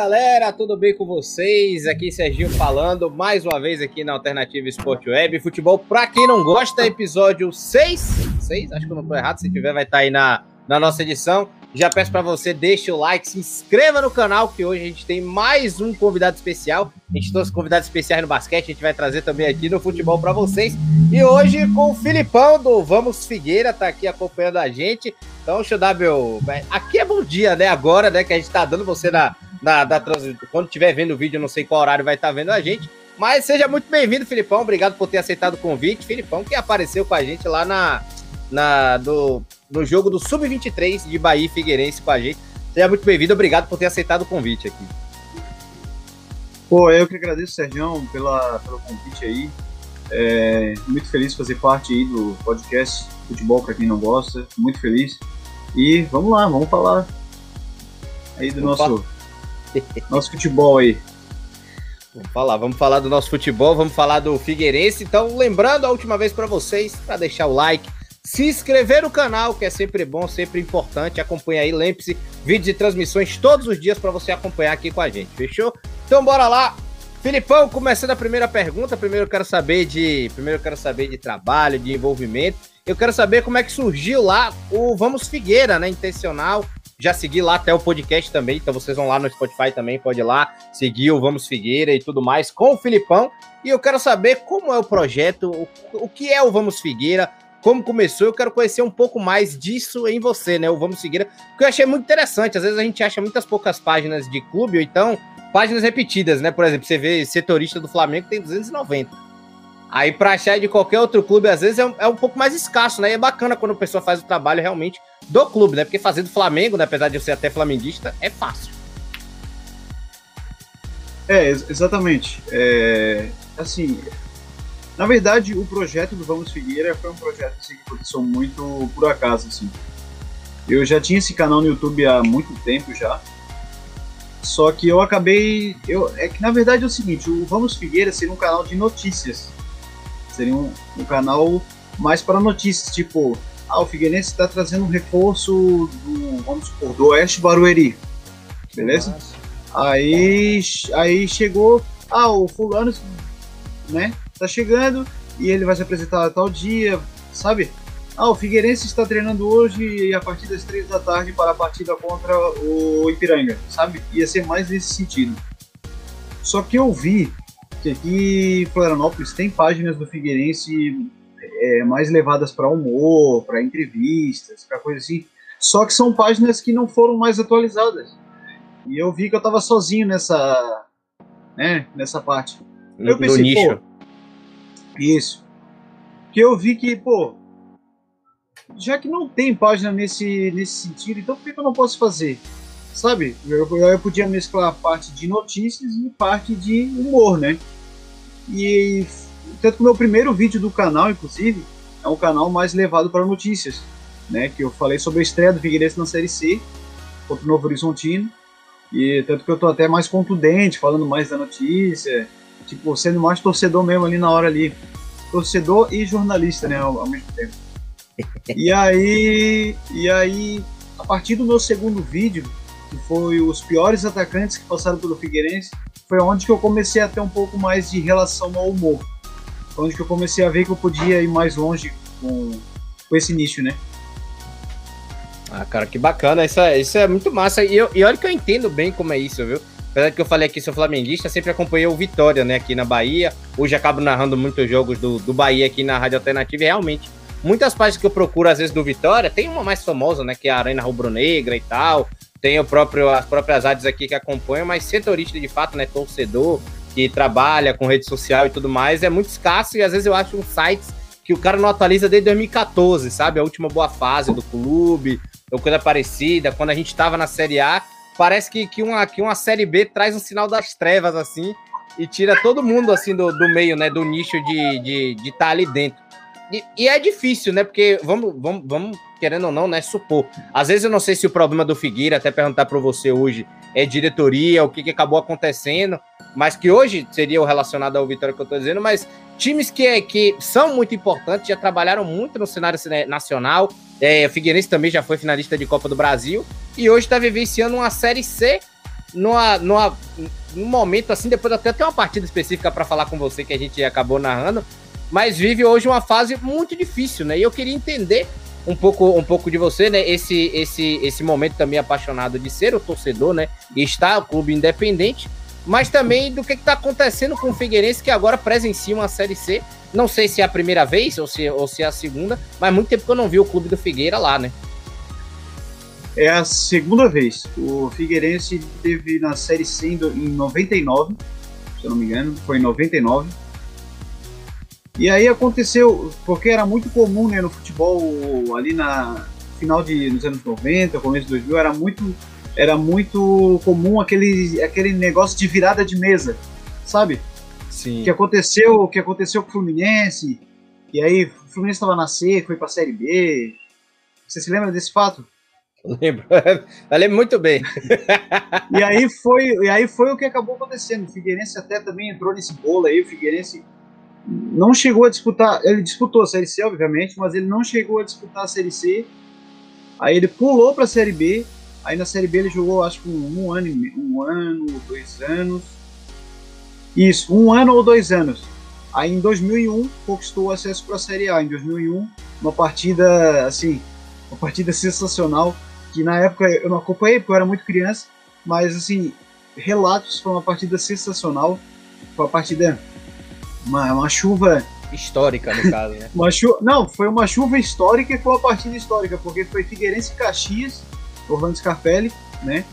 Galera, tudo bem com vocês? Aqui Serginho falando mais uma vez aqui na Alternativa Esporte Web. Futebol pra quem não gosta, episódio 6. 6? Acho que eu não tô errado, se tiver vai estar tá aí na, na nossa edição. Já peço para você, deixe o like, se inscreva no canal, que hoje a gente tem mais um convidado especial. A gente trouxe convidados especiais no basquete, a gente vai trazer também aqui no futebol para vocês. E hoje com o Filipão do Vamos Figueira, tá aqui acompanhando a gente. Então, deixa eu dar meu. Aqui é bom dia, né? Agora, né? Que a gente tá dando você na, na, na Quando estiver vendo o vídeo, não sei qual horário vai estar vendo a gente. Mas seja muito bem-vindo, Filipão. Obrigado por ter aceitado o convite. Filipão, que apareceu com a gente lá na, na, do, no jogo do Sub-23 de Bahia e Figueirense com a gente. Seja muito bem-vindo, obrigado por ter aceitado o convite aqui. Pô, eu que agradeço, Sérgio, pela, pelo convite aí. É, muito feliz de fazer parte aí do podcast Futebol para quem não gosta. Muito feliz. E vamos lá, vamos falar aí do nosso, nosso futebol aí. Vamos falar, vamos falar do nosso futebol, vamos falar do Figueirense. Então, lembrando a última vez para vocês, para deixar o like, se inscrever no canal, que é sempre bom, sempre importante. Acompanha aí, lembre-se, vídeos e transmissões todos os dias para você acompanhar aqui com a gente, fechou? Então bora lá. Filipão, começando a primeira pergunta, primeiro eu quero saber de, primeiro eu quero saber de trabalho, de envolvimento. Eu quero saber como é que surgiu lá o Vamos Figueira, né, intencional. Já segui lá até o podcast também, então vocês vão lá no Spotify também, pode ir lá seguir o Vamos Figueira e tudo mais com o Filipão. E eu quero saber como é o projeto, o, o que é o Vamos Figueira, como começou, eu quero conhecer um pouco mais disso em você, né? O Vamos Seguir, porque eu achei muito interessante. Às vezes a gente acha muitas poucas páginas de clube, ou então páginas repetidas, né? Por exemplo, você vê setorista do Flamengo tem 290. Aí para achar de qualquer outro clube, às vezes é um, é um, pouco mais escasso, né? E é bacana quando a pessoa faz o trabalho realmente do clube, né? Porque fazer do Flamengo, né? apesar de eu ser até flamenguista, é fácil. É, exatamente. É, assim, na verdade, o projeto do Vamos Figueira foi um projeto assim, que aconteceu muito por acaso. Assim. Eu já tinha esse canal no YouTube há muito tempo já. Só que eu acabei. Eu, é que na verdade é o seguinte: o Vamos Figueira seria um canal de notícias. Seria um, um canal mais para notícias, tipo, ah, o Figueirense está trazendo um reforço do, vamos supor, do Oeste Barueri. Beleza? Aí, aí chegou, ah, o fulano, né? tá chegando e ele vai se apresentar tal dia, sabe? Ah, o Figueirense está treinando hoje e a partir das três da tarde para a partida contra o Ipiranga, sabe? Ia ser mais nesse sentido. Só que eu vi que aqui em Florianópolis tem páginas do Figueirense é, mais levadas para humor, para entrevistas, para coisa assim. Só que são páginas que não foram mais atualizadas. E eu vi que eu estava sozinho nessa, né, nessa parte. No, eu pensei, nicho. Pô, isso. Que eu vi que, pô, já que não tem página nesse, nesse sentido, então por que, eu não posso fazer? Sabe? Eu, eu podia mesclar parte de notícias e parte de humor, né? E tanto que o meu primeiro vídeo do canal, inclusive, é um canal mais levado para notícias, né? Que eu falei sobre a estreia do Figueirense na Série C contra o Novo Horizontino. E tanto que eu tô até mais contundente, falando mais da notícia, tipo, sendo mais torcedor mesmo ali na hora ali. Torcedor e jornalista, né, ao, ao mesmo tempo. E aí, e aí, a partir do meu segundo vídeo, que foi os piores atacantes que passaram pelo Figueirense, foi onde que eu comecei a ter um pouco mais de relação ao humor. Foi onde que eu comecei a ver que eu podia ir mais longe com, com esse nicho, né? Ah, cara, que bacana. Isso é, isso é muito massa. E, eu, e olha que eu entendo bem como é isso, viu? Apesar que eu falei aqui, sou flamenguista, sempre acompanhei o Vitória, né, aqui na Bahia. Hoje acabo narrando muitos jogos do, do Bahia aqui na Rádio Alternativa e realmente, muitas páginas que eu procuro, às vezes, do Vitória, tem uma mais famosa, né, que é a Arena Rubro-Negra e tal. Tem o próprio, as próprias áreas aqui que acompanham, mas setorista de fato, né, torcedor, que trabalha com rede social e tudo mais, é muito escasso e às vezes eu acho um sites que o cara não atualiza desde 2014, sabe? A última boa fase do clube, ou coisa parecida, quando a gente tava na Série A, parece que, que, uma, que uma série B traz um sinal das trevas, assim, e tira todo mundo, assim, do, do meio, né, do nicho de estar de, de tá ali dentro. E, e, é difícil, né, porque, vamos, vamos, vamos, querendo ou não, né, supor. Às vezes eu não sei se o problema do Figueira, até perguntar para você hoje, é diretoria, o que, que acabou acontecendo, mas que hoje seria o relacionado ao Vitória que eu tô dizendo, mas times que, que são muito importantes, já trabalharam muito no cenário nacional, é, o Figueirense também já foi finalista de Copa do Brasil, e hoje está vivenciando uma Série C numa, numa, num momento assim, depois até tem uma partida específica para falar com você que a gente acabou narrando, mas vive hoje uma fase muito difícil, né? E eu queria entender um pouco, um pouco de você, né? Esse, esse, esse momento também apaixonado de ser o torcedor, né? E estar o clube independente, mas também do que está acontecendo com o Figueirense, que agora presencia uma Série C. Não sei se é a primeira vez ou se, ou se é a segunda, mas muito tempo que eu não vi o clube do Figueira lá, né? É a segunda vez. O Figueirense teve na Série C em 99, se eu não me engano, foi em 99. E aí aconteceu, porque era muito comum né, no futebol ali na final de, dos anos 90, começo de 2000, era muito, era muito comum aquele, aquele negócio de virada de mesa, sabe? Sim. Que aconteceu, que aconteceu com o Fluminense, e aí o Fluminense estava na C, foi para a Série B. Você se lembra desse fato? Lembro, eu lembro muito bem. e aí foi, e aí foi o que acabou acontecendo. O Figueirense até também entrou nesse bolo aí. O Figueirense não chegou a disputar, ele disputou a Série C, obviamente, mas ele não chegou a disputar a Série C. Aí ele pulou para a Série B. Aí na Série B ele jogou, acho que um, ano, um ano, dois anos. Isso, um ano ou dois anos. Aí em 2001 conquistou o acesso para a Série A. Em 2001, uma partida assim, uma partida sensacional que na época eu não acompanhei porque eu era muito criança, mas assim, relatos foi uma partida sensacional. Foi uma partida uma, uma chuva. Histórica, no caso, né? uma chuva, não, foi uma chuva histórica e foi uma partida histórica, porque foi Figueirense e Caxias, Orlando Scarpelli, né?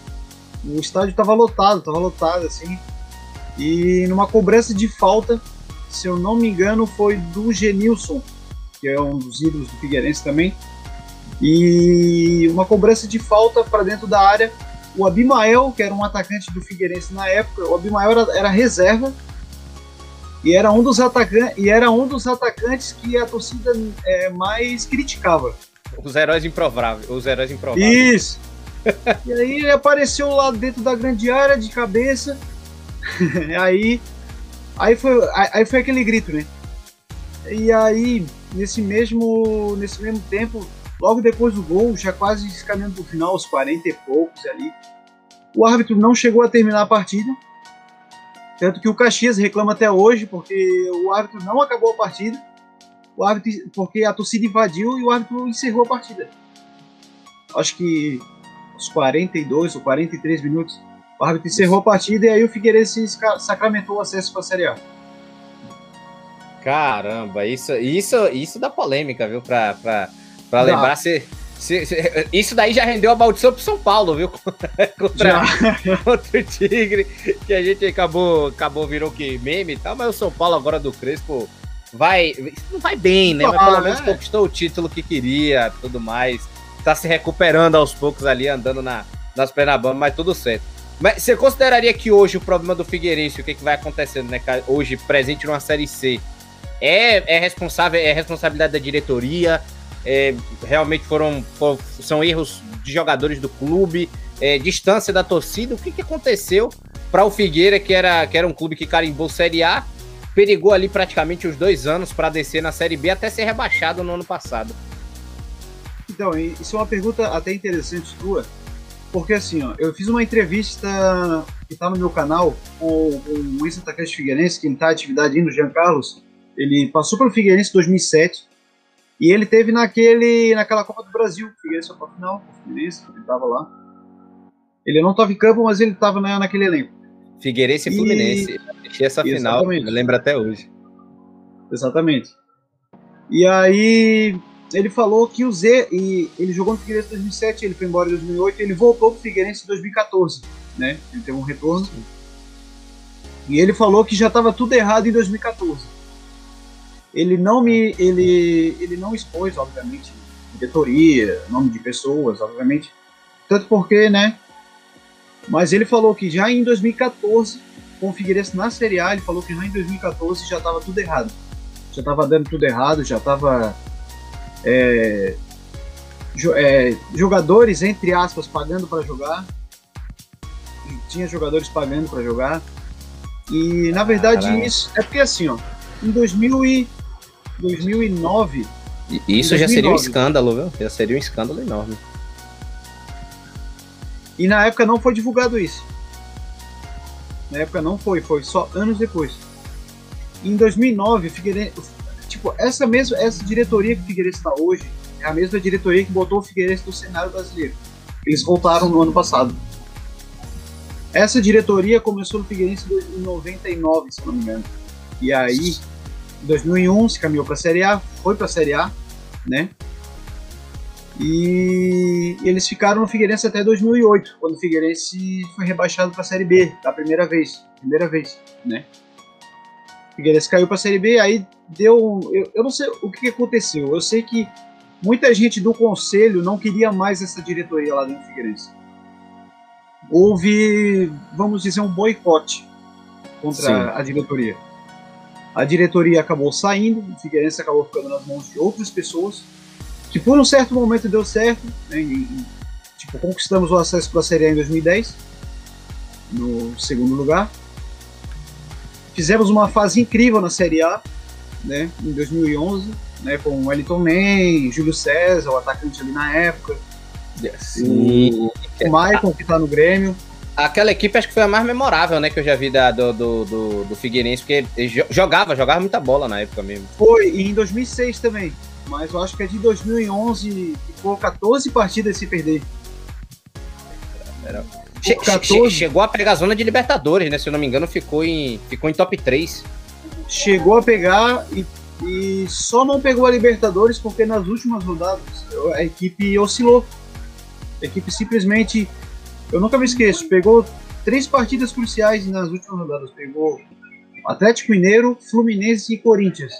O estádio estava lotado, estava lotado, assim. E numa cobrança de falta, se eu não me engano, foi do Genilson, que é um dos ídolos do Figueirense também. E uma cobrança de falta para dentro da área. O Abimael, que era um atacante do Figueirense na época, o Abimael era, era reserva e era um dos atacantes, e era um dos atacantes que a torcida é, mais criticava. Os heróis improváveis, os heróis improváveis. Isso. e aí ele apareceu lá dentro da grande área de cabeça. aí aí foi aí foi aquele grito, né? E aí nesse mesmo nesse mesmo tempo, logo depois do gol, já quase caminhando pro final, os 40 e poucos ali, o árbitro não chegou a terminar a partida tanto que o Caxias reclama até hoje porque o árbitro não acabou a partida, o árbitro, porque a torcida invadiu e o árbitro encerrou a partida. Acho que os 42 ou 43 minutos, o árbitro encerrou a partida e aí o Figueirense sacramentou o acesso para a Série A. Caramba, isso, isso, isso dá polêmica, viu? Para lembrar se isso daí já rendeu a maldição pro São Paulo, viu? contra, contra o Tigre, que a gente acabou, acabou virou que meme e tal, mas o São Paulo agora do Crespo vai. Não vai bem, né? Mas pelo menos conquistou o título que queria, tudo mais. Tá se recuperando aos poucos ali, andando na, nas pernas mas tudo certo. Mas você consideraria que hoje o problema do Figueirense, o que, que vai acontecendo, né? Hoje, presente numa Série C, é, é responsável, é responsabilidade da diretoria? É, realmente foram, são erros de jogadores do clube, é, distância da torcida. O que, que aconteceu para o Figueira, que era, que era um clube que carimbou Série A, perigou ali praticamente os dois anos para descer na Série B até ser rebaixado no ano passado? Então, isso é uma pergunta até interessante tua, porque assim, ó, eu fiz uma entrevista que está no meu canal com, com o ex-atacante Figueirense, que está em atividade ainda, o Jean Carlos. Ele passou pelo Figueirense em 2007, e ele teve naquele, naquela Copa do Brasil, o Figueirense foi pra final, o Figueirense, ele tava lá. Ele não estava em campo, mas ele estava na, naquele elenco. Figueirense e Fluminense. E... essa final, eu lembro até hoje. Exatamente. E aí ele falou que o Z, e ele jogou no Figueirense em 2007, ele foi embora em 2008, ele voltou pro Figueirense em 2014, né? Ele teve um retorno. E ele falou que já estava tudo errado em 2014 ele não me ele ele não expôs obviamente diretoria nome de pessoas obviamente. Tanto porque né mas ele falou que já em 2014 com o Figueirense na Série A ele falou que já em 2014 já estava tudo errado. Já estava dando tudo errado já estava é, é, jogadores entre aspas pagando para jogar. Tinha jogadores pagando para jogar. E na verdade Caramba. isso é porque assim ó em 2000 e 2009. Isso 2009. já seria um escândalo, viu? Já seria um escândalo enorme. E na época não foi divulgado isso. Na época não foi, foi só anos depois. Em 2009, o Figueirense, tipo, essa mesma essa diretoria que o Figueirense está hoje é a mesma diretoria que botou o Figueirense no cenário brasileiro. Eles voltaram no ano passado. Essa diretoria começou no Figueirense em 99, se não me engano. E aí, em 2001 se caminhou para a Série A, foi para a Série A, né? E eles ficaram no Figueirense até 2008, quando o Figueirense foi rebaixado para a Série B, da primeira vez, primeira vez, né? O Figueirense caiu para a Série B, aí deu, eu, eu não sei o que aconteceu. Eu sei que muita gente do conselho não queria mais essa diretoria lá dentro do Figueirense. Houve, vamos dizer, um boicote contra Sim. a diretoria. A diretoria acabou saindo, o Figueirense acabou ficando nas mãos de outras pessoas que por um certo momento deu certo, né, e, tipo, conquistamos o acesso para a Série A em 2010, no segundo lugar. Fizemos uma fase incrível na Série A, né, em 2011, né, com o Wellington Man, Júlio César, o atacante ali na época. O, o Maicon, que está no Grêmio. Aquela equipe acho que foi a mais memorável, né, que eu já vi da, do, do, do, do Figueirense, porque jogava, jogava muita bola na época mesmo. Foi, e em 2006 também mas eu acho que é de 2011 ficou 14 partidas sem perder. Che 14... Chegou a pegar a zona de Libertadores, né? Se eu não me engano, ficou em, ficou em top 3. Chegou a pegar e, e só não pegou a Libertadores porque nas últimas rodadas a equipe oscilou. A equipe simplesmente, eu nunca me esqueço, pegou três partidas cruciais nas últimas rodadas. Pegou Atlético Mineiro, Fluminense e Corinthians.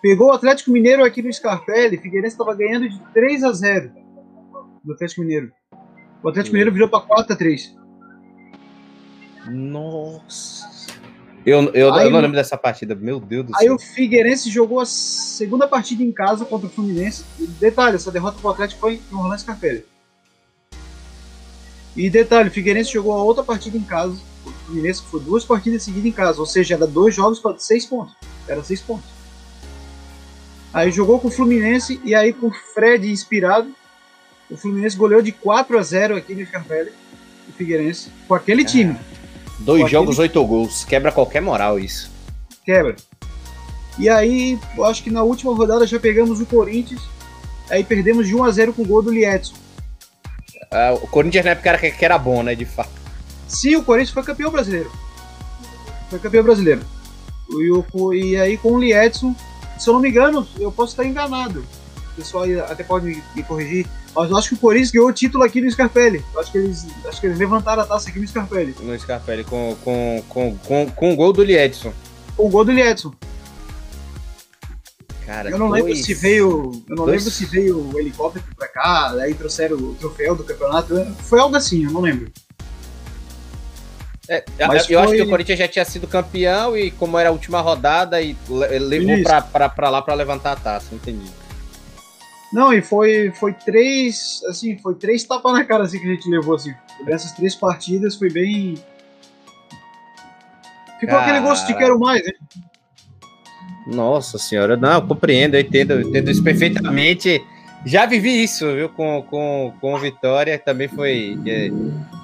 Pegou o Atlético Mineiro aqui no Scarpelli, Figueirense estava ganhando de 3 a 0 do Atlético Mineiro. O Atlético Mineiro virou para 4 a 3 Nossa. Eu, eu, aí, eu, não lembro dessa partida, meu Deus do aí céu. Aí o Figueirense jogou a segunda partida em casa contra o Fluminense. Detalhe, essa derrota para o Atlético foi no Orlando Scarpelli. E detalhe, o Figueirense jogou a outra partida em casa. O Fluminense foi duas partidas seguidas em casa, ou seja, era dois jogos para seis pontos. Era seis pontos. Aí jogou com o Fluminense e aí com o Fred inspirado, o Fluminense goleou de 4 a 0 aqui no Scarpelli, o Figueirense, com aquele time. dois com jogos, aquele... oito gols. Quebra qualquer moral isso. Quebra. E aí, eu acho que na última rodada já pegamos o Corinthians, aí perdemos de 1 a 0 com o gol do Liedson. Ah, o Corinthians na época era, que era bom, né, de fato. Sim, o Corinthians foi campeão brasileiro. Foi campeão brasileiro. E, o, e aí com o Liedson se eu não me engano, eu posso estar enganado. O pessoal até pode me, me corrigir. Mas eu acho que o Corinthians ganhou o título aqui no Scarpelli. Eu acho que eles, acho que eles levantaram a taça aqui no Scarpelli. No Scarpelli, com, com, com, com, com o gol do Liedson. Com o gol do Liedson. Cara, eu não dois, lembro se veio. Eu não dois... lembro se veio o helicóptero pra cá, aí trouxeram o troféu do campeonato. Foi algo assim, eu não lembro. É, eu, eu acho que o Corinthians já tinha sido campeão e como era a última rodada e levou pra, pra, pra, lá pra levantar a taça, entendi. Não, e foi, foi três, assim, foi três tapas na cara assim que a gente levou, assim. Nessas três partidas foi bem... Ficou cara... aquele gosto de quero mais, né? Nossa senhora, não, eu compreendo, eu entendo, eu entendo isso perfeitamente. Já vivi isso, viu, com, com, com o Vitória, também foi. É,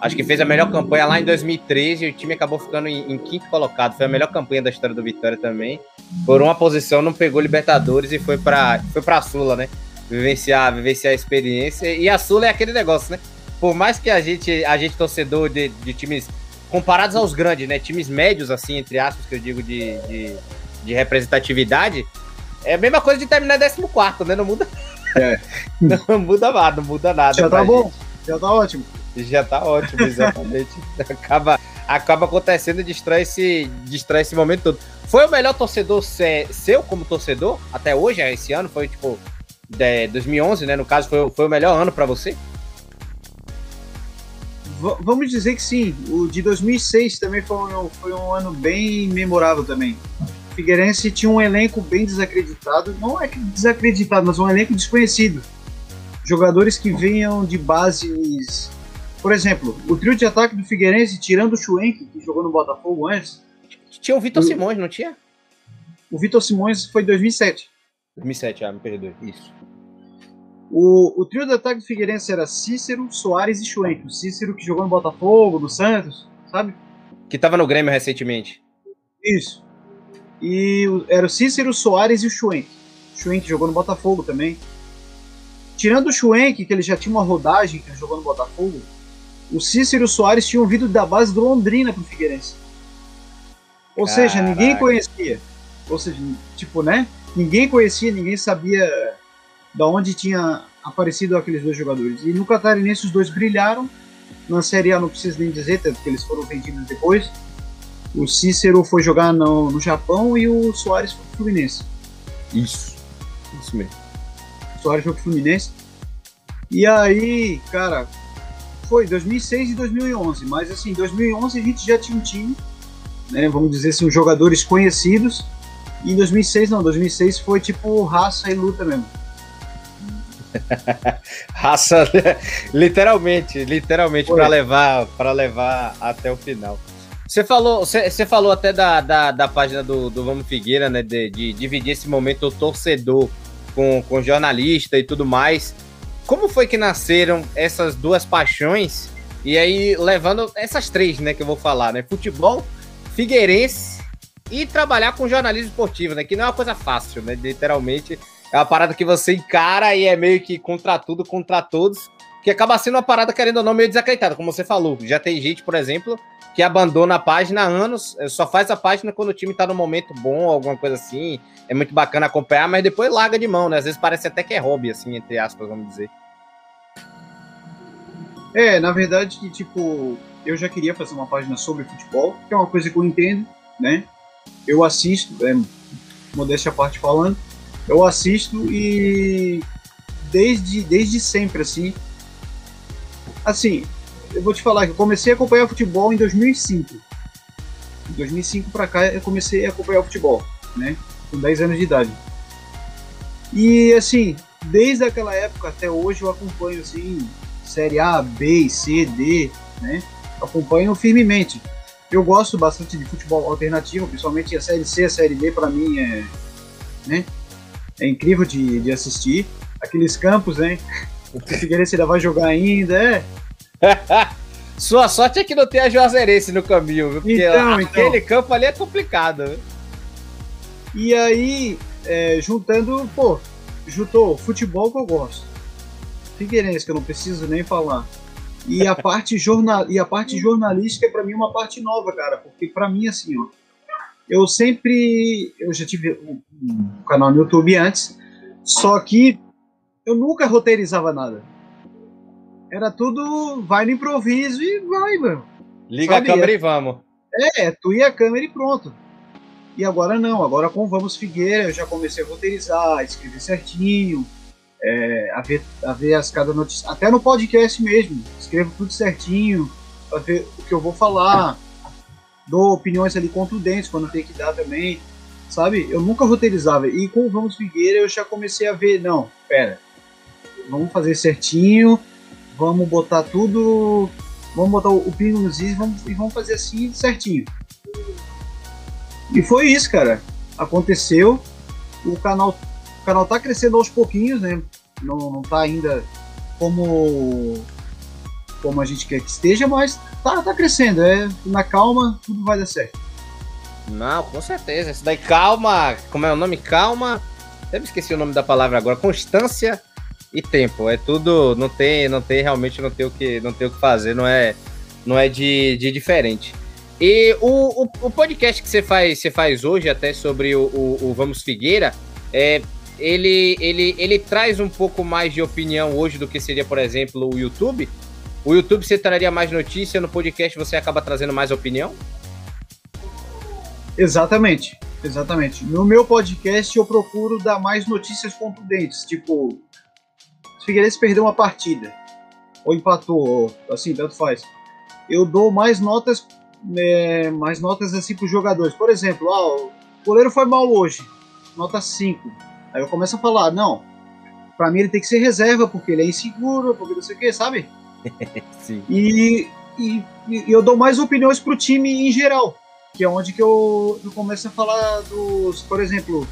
acho que fez a melhor campanha lá em 2013 e o time acabou ficando em, em, quinto colocado. Foi a melhor campanha da história do Vitória também. Por uma posição, não pegou Libertadores e foi para foi pra Sula, né? Vivenciar, vivenciar a experiência. E a Sula é aquele negócio, né? Por mais que a gente, a gente torcedor de, de times comparados aos grandes, né? Times médios, assim, entre aspas, que eu digo de, de, de representatividade, é a mesma coisa de terminar 14, né? Não muda. É. Não muda nada, não muda nada. Já tá bom, já tá ótimo. Já tá ótimo, exatamente. acaba, acaba acontecendo e destrói esse, destrói esse momento todo. Foi o melhor torcedor seu como torcedor até hoje, esse ano? Foi tipo de 2011, né? No caso, foi, foi o melhor ano para você? V vamos dizer que sim. O de 2006 também foi um, foi um ano bem memorável também. Figueirense tinha um elenco bem desacreditado, não é que desacreditado, mas um elenco desconhecido. Jogadores que vinham de bases. Por exemplo, o trio de ataque do Figueirense, tirando o Schwenk, que jogou no Botafogo antes. Tinha o Vitor o... Simões, não tinha? O Vitor Simões foi em 2007. 2007, ah, me perdoe, isso. O, o trio de ataque do Figueirense era Cícero, Soares e Schwenk. O Cícero que jogou no Botafogo, no Santos, sabe? Que tava no Grêmio recentemente. Isso. E era o Cícero, Soares e o Schwenk. O Schwenk jogou no Botafogo também. Tirando o Schwenk, que ele já tinha uma rodagem, que ele jogou no Botafogo, o Cícero e o Soares tinham vindo da base do Londrina pro Figueirense. Ou Caraca. seja, ninguém conhecia. Ou seja, tipo, né? Ninguém conhecia, ninguém sabia da onde tinha aparecido aqueles dois jogadores. E no Catarinense os dois brilharam. Na Série A não preciso nem dizer, porque eles foram vendidos depois. O Cícero foi jogar no, no Japão e o Soares foi pro Fluminense. Isso. Isso mesmo. O Soares foi pro Fluminense. E aí, cara, foi 2006 e 2011. Mas assim, em 2011 a gente já tinha um time, né, vamos dizer assim, jogadores conhecidos. E em 2006 não, 2006 foi tipo raça e luta mesmo. raça, literalmente, literalmente para levar para levar até o final. Você falou, você, falou até da, da, da, página do, do Vamos Figueira, né? De, de dividir esse momento torcedor com, com jornalista e tudo mais. Como foi que nasceram essas duas paixões? E aí, levando essas três, né, que eu vou falar, né? Futebol, Figueirense e trabalhar com jornalismo esportivo, né? Que não é uma coisa fácil, né? Literalmente, é uma parada que você encara e é meio que contra tudo, contra todos, que acaba sendo uma parada, querendo ou não, meio desacreditada, como você falou. Já tem gente, por exemplo, que abandona a página há anos, eh, só faz a página quando o time tá no momento bom, alguma coisa assim. É muito bacana acompanhar, mas depois larga de mão, né? Às vezes parece até que é hobby, assim, entre aspas, vamos dizer. É, na verdade, tipo, eu já queria fazer uma página sobre futebol, que é uma coisa que eu entendo, né? Eu assisto, é, modéstia a parte falando, eu assisto e desde, desde sempre, assim. Assim, eu vou te falar que eu comecei a acompanhar futebol em 2005. Em 2005 para cá eu comecei a acompanhar futebol, né? Com 10 anos de idade. E assim, desde aquela época até hoje eu acompanho assim, série A, B, C, D, né? Acompanho firmemente. Eu gosto bastante de futebol alternativo, principalmente a série C, a série D para mim é, né? É incrível de, de assistir. Aqueles campos, né? O Figueirense ainda vai jogar ainda, é. Sua sorte é que não tem a Juazeirense no caminho, viu? Porque então, aquele então. campo ali é complicado, viu? E aí, é, juntando, pô, juntou futebol que eu gosto. Figueirense, que eu não preciso nem falar. E a parte, jornal, e a parte jornalística é para mim uma parte nova, cara. Porque para mim, assim, ó, eu sempre. Eu já tive um, um canal no YouTube antes, só que eu nunca roteirizava nada. Era tudo vai no improviso e vai, mano. Liga Sabia? a câmera e vamos. É, tu ia a câmera e pronto. E agora não, agora com Vamos Figueira eu já comecei a roteirizar, a escrever certinho, é, a, ver, a ver as cada notícia. Até no podcast mesmo, escrevo tudo certinho, pra ver o que eu vou falar, dou opiniões ali contundentes quando tem que dar também, sabe? Eu nunca roteirizava. E com Vamos Figueira eu já comecei a ver, não, pera, vamos fazer certinho, vamos botar tudo, vamos botar o, pingo nos is e vamos, e vamos fazer assim certinho. E foi isso, cara. Aconteceu. O canal, o canal tá crescendo aos pouquinhos, né? Não, não tá ainda como como a gente quer que esteja, mas tá, tá crescendo. É na calma, tudo vai dar certo. Não, com certeza. Isso daí, calma. Como é o nome? Calma. Até me esqueci o nome da palavra agora. Constância e tempo. É tudo, não tem, não tem realmente não tem o que, não tem o que fazer, não é, não é de, de diferente. E o, o, o, podcast que você faz, você faz hoje até sobre o, o, o, Vamos Figueira, é, ele, ele, ele traz um pouco mais de opinião hoje do que seria, por exemplo, o YouTube. O YouTube você traria mais notícia, no podcast você acaba trazendo mais opinião? Exatamente, exatamente. No meu podcast eu procuro dar mais notícias contundentes, tipo Figueirense perdeu uma partida, ou empatou, ou assim, tanto faz. Eu dou mais notas, é, mais notas assim para os jogadores. Por exemplo, ah, o goleiro foi mal hoje, nota 5. Aí eu começo a falar, não, para mim ele tem que ser reserva, porque ele é inseguro, porque não sei o que, sabe? Sim. E, e, e, eu dou mais opiniões pro time em geral, que é onde que eu, eu começo a falar dos, por exemplo,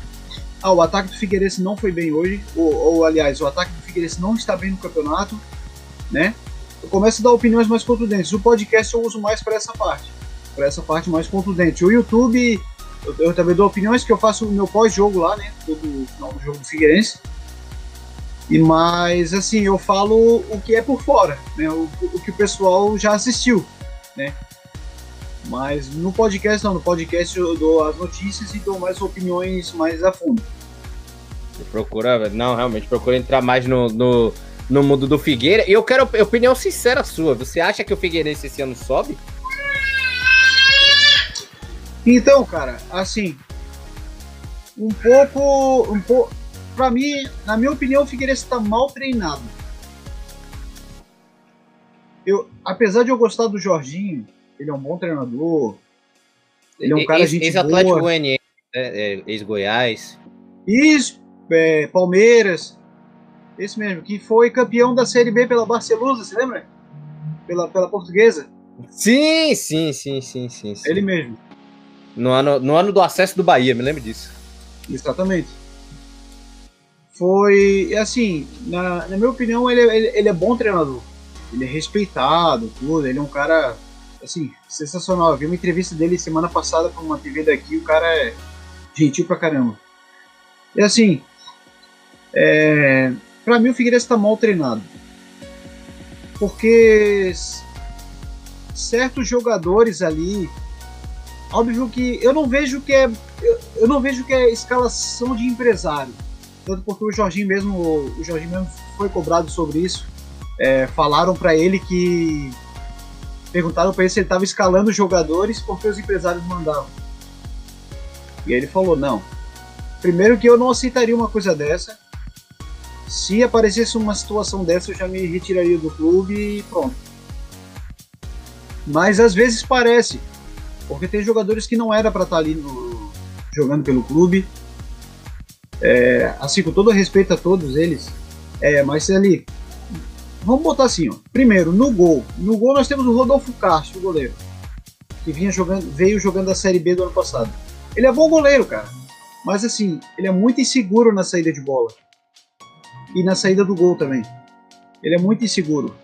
ah, o ataque do Figueirense não foi bem hoje, ou, ou aliás, o ataque Figueirense não está bem no campeonato, né? Eu começo a dar opiniões mais contundentes. O podcast eu uso mais para essa parte. para essa parte mais contundente. O YouTube, eu, eu, também dou opiniões que eu faço o meu pós-jogo lá, né? Todo final jogo do Figueirense. E mas assim, eu falo o que é por fora, né? O, o que o pessoal já assistiu, né? Mas no podcast não, no podcast eu dou as notícias e dou mais opiniões mais a fundo. Procura, não, realmente procura entrar mais no, no, no mundo do Figueira. E eu quero opinião sincera sua. Você acha que o Figueirense esse ano sobe? Então, cara, assim, um pouco, um pouco, para mim, na minha opinião, o Figueirense está mal treinado. Eu, apesar de eu gostar do Jorginho, ele é um bom treinador. Ele é um cara ex, gente Ex-Atlético Goianiense, né? é, ex-Goiás. Isso, é, Palmeiras. Esse mesmo, que foi campeão da Série B pela Barcelusa, você lembra? Pela, pela portuguesa. Sim, sim, sim, sim, sim, sim. Ele mesmo. No ano, no ano do acesso do Bahia, me lembro disso. Exatamente. Foi, assim, na, na minha opinião, ele, ele, ele é bom treinador. Ele é respeitado, tudo. Ele é um cara, assim, sensacional. Eu vi uma entrevista dele semana passada com uma TV daqui. O cara é gentil pra caramba. E assim, é, para mim o Figueirense está mal treinado. Porque certos jogadores ali, óbvio que eu não vejo que é eu, não vejo que é escalação de empresário. Tanto porque o Jorginho mesmo, o Jorginho mesmo foi cobrado sobre isso. É, falaram para ele que perguntaram para ele se ele estava escalando jogadores porque os empresários mandavam. E ele falou: "Não, Primeiro que eu não aceitaria uma coisa dessa. Se aparecesse uma situação dessa, eu já me retiraria do clube e pronto. Mas às vezes parece, porque tem jogadores que não era para estar tá ali no, jogando pelo clube. É, assim, com todo respeito a todos eles, é, mas ali, vamos botar assim, ó. Primeiro, no gol. No gol nós temos o Rodolfo Castro, o goleiro, que vinha jogando, veio jogando a Série B do ano passado. Ele é bom goleiro, cara. Mas assim, ele é muito inseguro na saída de bola. E na saída do gol também. Ele é muito inseguro.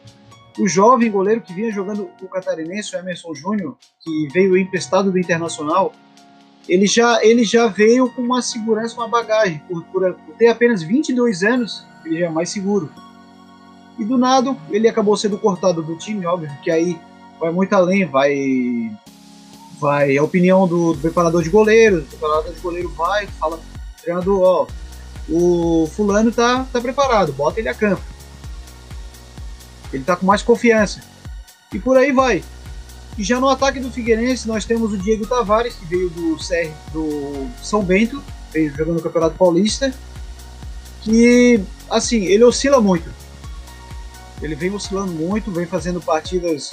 O jovem goleiro que vinha jogando o catarinense, o Emerson Júnior, que veio emprestado do Internacional, ele já, ele já veio com uma segurança, uma bagagem. Por, por, ter apenas 22 anos, ele já é mais seguro. E do nada, ele acabou sendo cortado do time, óbvio, que aí vai muito além, vai vai a opinião do, do preparador de goleiro, o preparador de goleiro vai, fala, treinador, ó, o fulano tá, tá preparado, bota ele a campo. Ele tá com mais confiança. E por aí vai. E já no ataque do Figueirense, nós temos o Diego Tavares, que veio do, CR, do São Bento, veio jogando no Campeonato Paulista, que, assim, ele oscila muito. Ele vem oscilando muito, vem fazendo partidas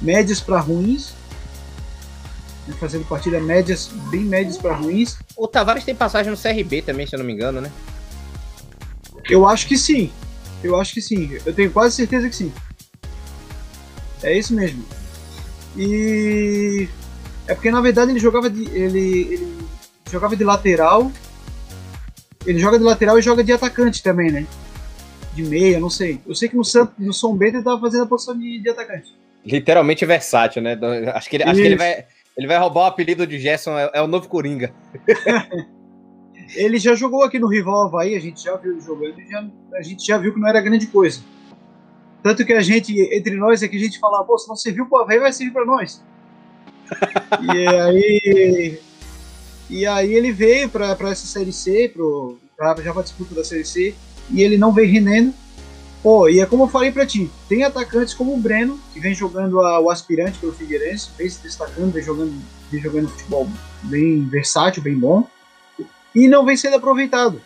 médias para ruins, fazendo partidas médias, bem médias para ruins. O Tavares tem passagem no CRB também, se eu não me engano, né? Eu acho que sim. Eu acho que sim. Eu tenho quase certeza que sim. É isso mesmo. E é porque na verdade ele jogava de ele, ele jogava de lateral. Ele joga de lateral e joga de atacante também, né? De meia, não sei. Eu sei que no, Santo, no São Bento ele tava fazendo a posição de, de atacante. Literalmente versátil, né? Acho que ele, acho que ele vai ele vai roubar o apelido de Gerson, é, é o novo Coringa. ele já jogou aqui no rival Havaí, a gente já viu ele jogando, a gente já viu que não era grande coisa. Tanto que a gente, entre nós, é que a gente fala, pô, se não serviu pro Havaí, vai servir para nós. e aí. E aí ele veio para essa série C, pro, já pra disputa da série C, e ele não veio rendendo. Pô, e é como eu falei pra ti, tem atacantes como o Breno, que vem jogando a, o aspirante pelo Figueirense, vem se destacando, vem jogando, vem jogando futebol bem versátil, bem bom, e não vem sendo aproveitado.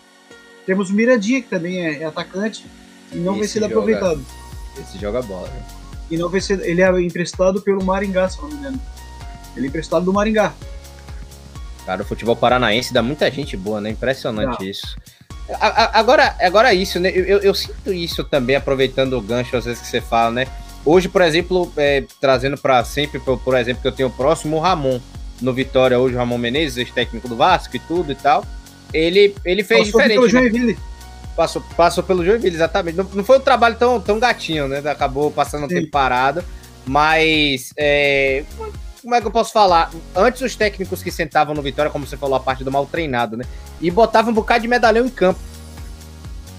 Temos o Mirandinha, que também é, é atacante, e não Esse vem sendo joga, aproveitado. Esse joga bola, né? E não vem sendo, ele é emprestado pelo Maringá, se não me engano. Ele é emprestado do Maringá. Cara, o futebol paranaense dá muita gente boa, né? Impressionante isso. Agora, agora isso, né? Eu, eu, sinto isso também, aproveitando o gancho às vezes que você fala, né? Hoje, por exemplo, é, trazendo para sempre, por, por, exemplo, que eu tenho próximo o Ramon no Vitória, hoje o Ramon Menezes, ex-técnico do Vasco e tudo e tal. Ele, ele fez passou diferente. Pelo né? Joinville. Passou, passou pelo Joinville, exatamente. Não, não foi um trabalho tão, tão gatinho, né? Acabou passando um tempo parado. Mas é, como é que eu posso falar? Antes os técnicos que sentavam no Vitória, como você falou, a parte do mal treinado, né? E botavam um bocado de medalhão em campo.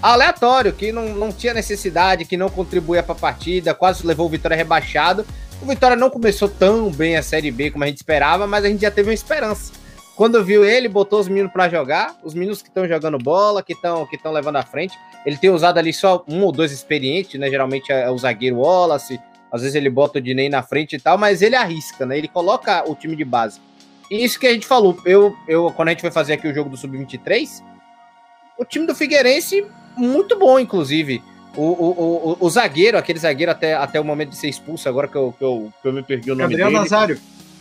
Aleatório, que não, não tinha necessidade, que não contribuía para a partida, quase levou o Vitória rebaixado. O Vitória não começou tão bem a Série B como a gente esperava, mas a gente já teve uma esperança. Quando viu ele, botou os meninos para jogar, os meninos que estão jogando bola, que estão que levando à frente. Ele tem usado ali só um ou dois experientes, né? Geralmente é o zagueiro Wallace, às vezes ele bota o Dinei na frente e tal, mas ele arrisca, né? Ele coloca o time de base. E isso que a gente falou, eu, eu quando a gente foi fazer aqui o jogo do Sub-23, o time do Figueirense, muito bom, inclusive. O, o, o, o, zagueiro, aquele zagueiro até, até o momento de ser expulso, agora que eu, que eu, que eu me perdi o nome Gabriel dele. Nazário.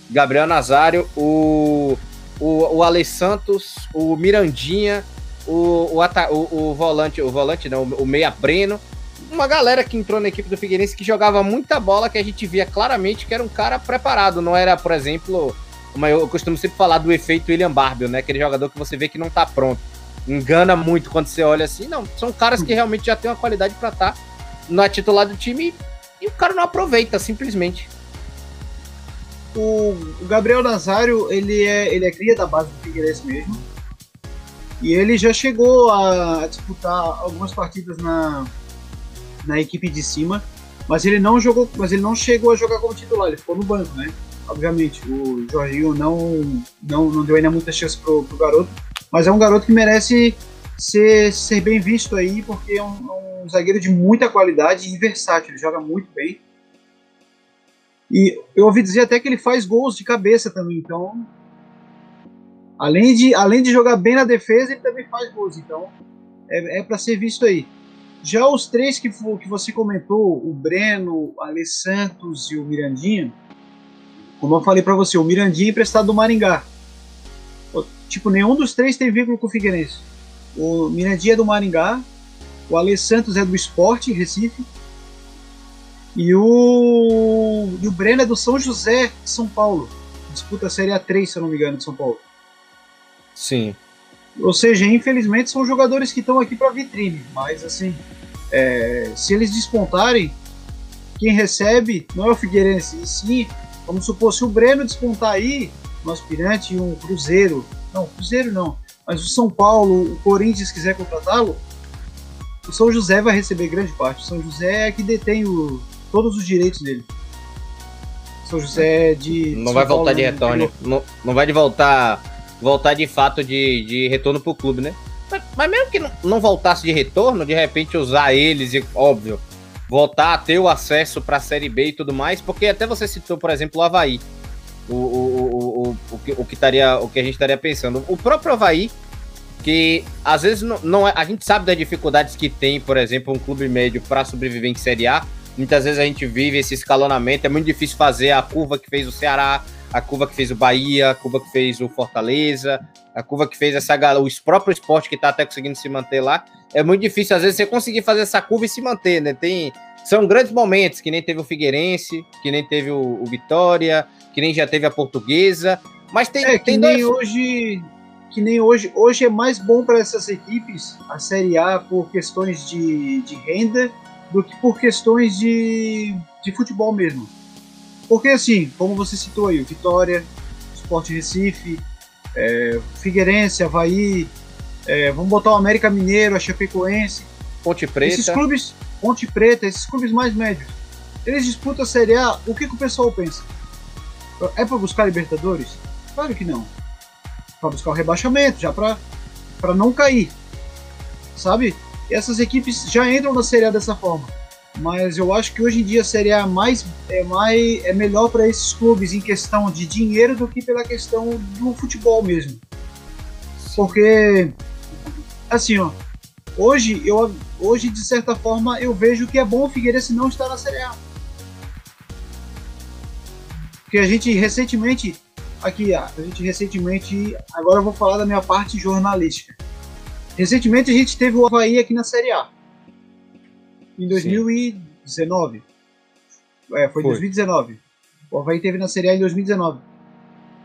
Gabriel Nazário, o, o, o Ale Santos, o Mirandinha, o, o, o, o volante, o volante não, o Meia Breno uma galera que entrou na equipe do Figueirense que jogava muita bola, que a gente via claramente que era um cara preparado, não era, por exemplo, uma, eu costumo sempre falar do efeito William Barbie, né? Aquele jogador que você vê que não tá pronto. Engana muito quando você olha assim. Não, são caras que realmente já têm uma qualidade para estar tá na titular do time e o cara não aproveita, simplesmente. O, Gabriel Nazário, ele é, ele é cria da base do Figueirense mesmo. E ele já chegou a disputar algumas partidas na, na equipe de cima, mas ele não jogou, mas ele não chegou a jogar como titular, ele ficou no banco, né? Obviamente, o Jorginho não, não, não deu ainda muita chance pro, pro garoto, mas é um garoto que merece ser, ser bem visto aí, porque é um, é um zagueiro de muita qualidade e versátil, ele joga muito bem. E eu ouvi dizer até que ele faz gols de cabeça também, então. Além de, além de jogar bem na defesa, ele também faz gols, então é, é para ser visto aí. Já os três que, que você comentou, o Breno, o Ale Santos e o Mirandinha, como eu falei para você, o Mirandinha é emprestado do Maringá. Tipo, nenhum dos três tem vínculo com o Figueirense. O Mirandinha é do Maringá, o Ale Santos é do Esporte, Recife, e o, e o Breno é do São José, de São Paulo. Disputa a Série A3, se eu não me engano, de São Paulo. Sim. Ou seja, infelizmente são jogadores que estão aqui para vitrine, mas assim, é, se eles despontarem, quem recebe não é o Figueirense, e sim, vamos supor, se o Breno despontar aí, um aspirante e um Cruzeiro, não, Cruzeiro não, mas o São Paulo, o Corinthians quiser contratá-lo, o São José vai receber grande parte. O São José é que detém o, todos os direitos dele. São José de. Não São vai voltar Paulo, de né? retorno. Não, não vai de voltar voltar de fato de, de retorno pro clube, né? Mas, mas mesmo que não, não, voltasse de retorno, de repente usar eles e, óbvio, voltar a ter o acesso para a Série B e tudo mais, porque até você citou, por exemplo, o Havaí. O, o, o, o, que, o, que estaria, o que a gente estaria pensando. O próprio Havaí, que às vezes não, não é, a gente sabe das dificuldades que tem, por exemplo, um clube médio para sobreviver em Série A. Muitas vezes a gente vive esse escalonamento, é muito difícil fazer a curva que fez o Ceará, a curva que fez o Bahia, a curva que fez o Fortaleza, a curva que fez essa o próprio esporte que tá até conseguindo se manter lá. É muito difícil, às vezes, você conseguir fazer essa curva e se manter, né? Tem, são grandes momentos, que nem teve o Figueirense, que nem teve o, o Vitória, que nem já teve a Portuguesa, mas tem, é, tem que dois... nem hoje que nem hoje hoje é mais bom para essas equipes a Série A por questões de, de renda do que por questões de, de futebol mesmo porque assim, como você citou aí, Vitória, Sport Recife, é, Figueirense, Havaí, é, vamos botar o América Mineiro, a Chapecoense. Ponte Preta. Esses clubes, Ponte Preta, esses clubes mais médios, eles disputam a Série A, o que, que o pessoal pensa? É para buscar Libertadores? Claro que não. Para buscar o rebaixamento, já para não cair. Sabe? E essas equipes já entram na Série A dessa forma mas eu acho que hoje em dia seria mais é mais é melhor para esses clubes em questão de dinheiro do que pela questão do futebol mesmo. Porque assim, ó, hoje eu hoje de certa forma eu vejo que é bom o Figueirense não estar na Série A. Porque a gente recentemente aqui, a gente recentemente, agora eu vou falar da minha parte jornalística. Recentemente a gente teve o Havaí aqui na Série A em 2019. É, foi em 2019. O Havaí teve na Série A em 2019.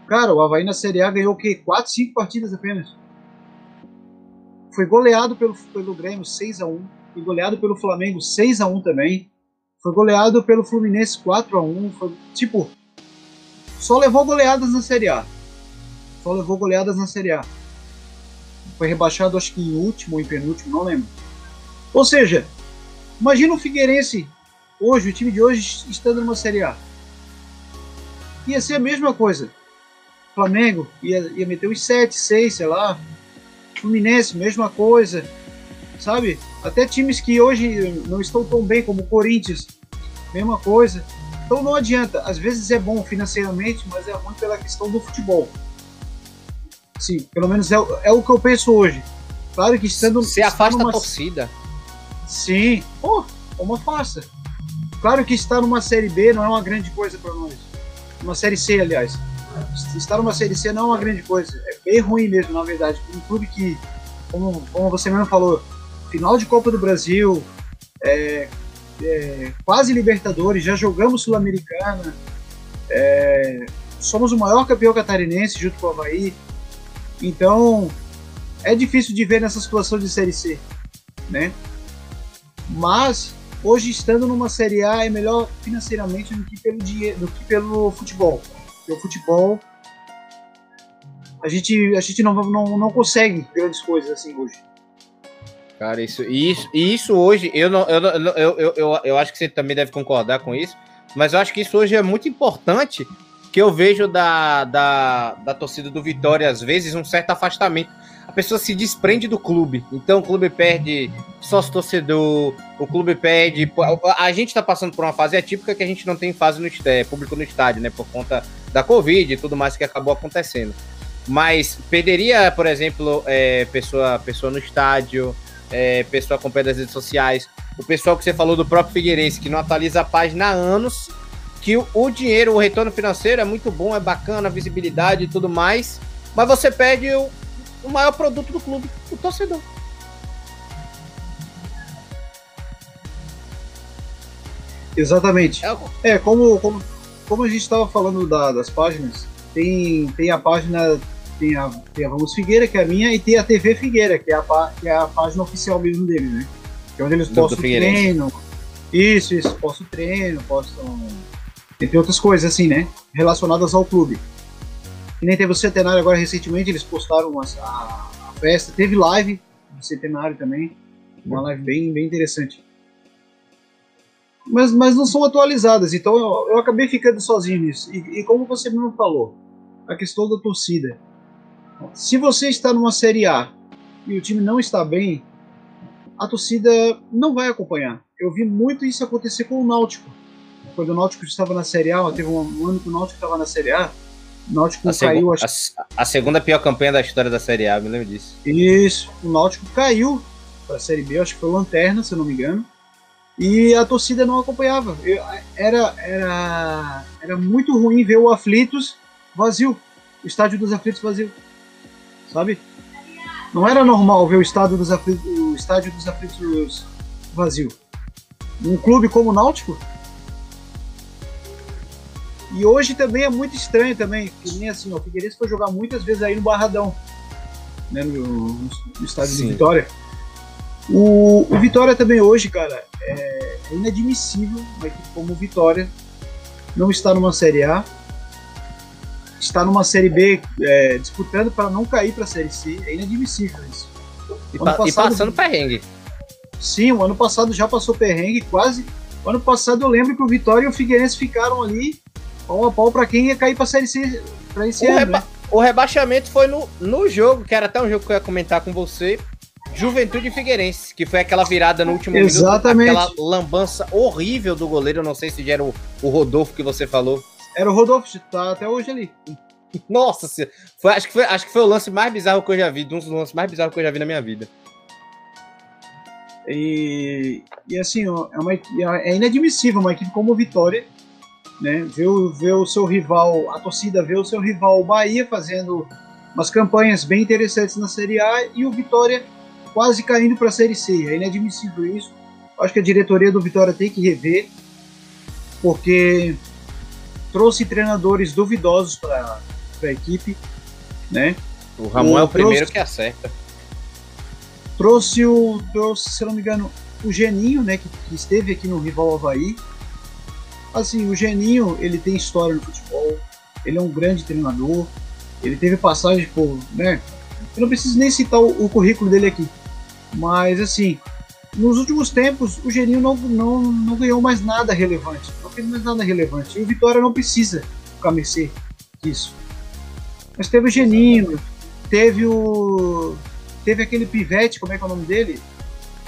Cara, o Havaí na Série A ganhou o quê? 4, 5 partidas apenas. Foi goleado pelo, pelo Grêmio 6x1. Foi goleado pelo Flamengo 6x1 também. Foi goleado pelo Fluminense 4x1. Foi, tipo, só levou goleadas na Série A. Só levou goleadas na Série A. Foi rebaixado, acho que em último ou em penúltimo, não lembro. Ou seja, imagina o Figueirense hoje, o time de hoje, estando numa Série A. Ia ser a mesma coisa. Flamengo ia, ia meter uns 7, 6, sei lá. Fluminense, mesma coisa. Sabe? Até times que hoje não estão tão bem, como o Corinthians, mesma coisa. Então não adianta. Às vezes é bom financeiramente, mas é ruim pela questão do futebol. Sim, pelo menos é, é o que eu penso hoje. Claro que estando. Você afasta numa... a torcida. Sim. Pô, como afasta? Claro que estar numa Série B não é uma grande coisa para nós. Uma Série C, aliás. Estar numa Série C não é uma grande coisa. É bem ruim mesmo, na verdade. Um clube que, como, como você mesmo falou, final de Copa do Brasil, é, é, quase Libertadores, já jogamos Sul-Americana, é, somos o maior campeão catarinense junto com o Havaí. Então, é difícil de ver nessa situação de Série C, né? Mas hoje estando numa Série A é melhor financeiramente do que pelo dinheiro, do que pelo futebol. Porque o futebol a gente a gente não, não, não consegue grandes coisas assim hoje. Cara, isso, isso, isso hoje, eu, não, eu, eu, eu, eu, eu acho que você também deve concordar com isso, mas eu acho que isso hoje é muito importante, que eu vejo da, da, da torcida do Vitória, às vezes, um certo afastamento. A pessoa se desprende do clube. Então o clube perde sócio torcedor, o clube perde. A gente está passando por uma fase atípica que a gente não tem fase no é, público no estádio, né? Por conta da Covid e tudo mais que acabou acontecendo. Mas perderia, por exemplo, é, pessoa, pessoa no estádio, é, pessoal acompanha das redes sociais, o pessoal que você falou do próprio Figueirense, que não atualiza a página há anos, que o, o dinheiro, o retorno financeiro é muito bom, é bacana, a visibilidade e tudo mais, mas você perde o, o maior produto do clube, o torcedor. Exatamente. É, é como, como, como a gente estava falando da, das páginas, tem, tem a página tem a, tem a Vamos Figueira, que é a minha, e tem a TV Figueira, que é a, que é a página oficial mesmo dele, né? Que é onde eles do, postam do treino. Isso, isso, postam treino, postam. Entre outras coisas, assim, né? Relacionadas ao clube. E nem teve o centenário agora recentemente, eles postaram a, a, a festa, teve live do centenário também. Uma live bem, bem interessante. Mas, mas não são atualizadas, então eu, eu acabei ficando sozinho nisso. E, e como você mesmo falou, a questão da torcida. Se você está numa Série A e o time não está bem, a torcida não vai acompanhar. Eu vi muito isso acontecer com o Náutico. Quando o Náutico estava na Série A, teve um ano que o Náutico estava na Série A, o Náutico a caiu. Acho... A, a, segunda pior campanha da história da Série A, me lembro disso. Isso, o Náutico caiu para a Série B, acho que foi Lanterna, se eu não me engano. E a torcida não acompanhava. Eu, era, era, era muito ruim ver o Aflitos vazio, o estádio dos Aflitos vazio sabe? Não era normal ver o estádio dos aflitos, o estádio dos aflitos vazio. Um clube como o Náutico. E hoje também é muito estranho também, que nem assim, o Figueirense foi jogar muitas vezes aí no Barradão, né, no, no estádio Sim. do Vitória. O, o, Vitória também hoje, cara, é, é inadmissível uma equipe como o Vitória não estar numa Série A está numa Série B é, disputando para não cair para a Série C. É inadmissível isso. E, pa passado, e, passando perrengue. Sim, o ano passado já passou perrengue, quase. O ano passado eu lembro que o Vitória e o Figueirense ficaram ali pau a pau para quem ia cair para a Série C para esse o ano. Reba né? O rebaixamento foi no, no jogo, que era até um jogo que eu ia comentar com você. Juventude Figueirense, que foi aquela virada no último Exatamente. minuto, aquela lambança horrível do goleiro. Não sei se já era o, o Rodolfo que você falou. Era o Rodolfo, tá até hoje ali. Nossa foi, acho, que foi, acho que foi o lance mais bizarro que eu já vi, um dos lances mais bizarros que eu já vi na minha vida. E, e assim, ó, é, uma, é inadmissível uma equipe como Vitória, né? Ver, ver o seu rival, a torcida ver o seu rival Bahia fazendo umas campanhas bem interessantes na Série A e o Vitória quase caindo para a Série C. É inadmissível isso. Acho que a diretoria do Vitória tem que rever, porque trouxe treinadores duvidosos para a equipe, né? O Ramon o, é o primeiro trouxe, que acerta. Trouxe o, trouxe, se não me engano, o Geninho, né, que, que, esteve aqui no rival Havaí. Assim, o Geninho, ele tem história no futebol, ele é um grande treinador, ele teve passagem por, né? Eu não preciso nem citar o, o currículo dele aqui, mas assim, nos últimos tempos o Geninho não, não, não ganhou mais nada relevante, não fez mais nada relevante. E o Vitória não precisa ficar mercê disso. Mas teve o Geninho, teve o. Teve aquele Pivete, como é que é o nome dele?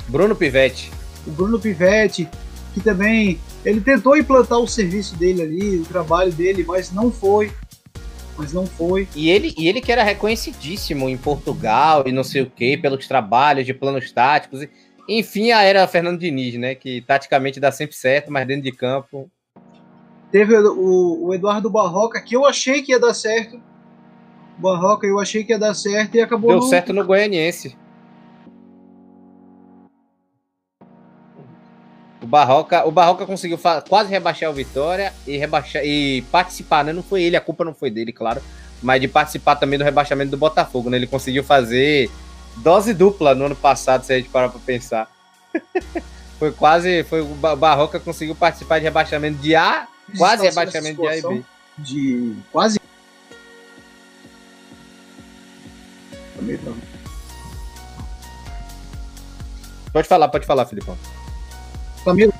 Bruno Pivete. O Bruno Pivete, que também. Ele tentou implantar o serviço dele ali, o trabalho dele, mas não foi. Mas não foi. E ele, e ele que era reconhecidíssimo em Portugal e não sei o que, pelos trabalhos de planos táticos. Enfim, a era Fernando Diniz, né? Que taticamente dá sempre certo, mas dentro de campo. Teve o, o Eduardo Barroca, que eu achei que ia dar certo, Barroca, eu achei que ia dar certo e acabou. Deu no... certo no Goianiense. O Barroca, o Barroca conseguiu quase rebaixar o Vitória e rebaixar e participar, né? Não foi ele, a culpa não foi dele, claro, mas de participar também do rebaixamento do Botafogo, né? Ele conseguiu fazer dose dupla no ano passado, se a gente parar para pensar. foi quase, foi o Barroca conseguiu participar de rebaixamento de A, quase rebaixamento de A e B. De quase Pode falar, pode falar, Filipão. Tá meio...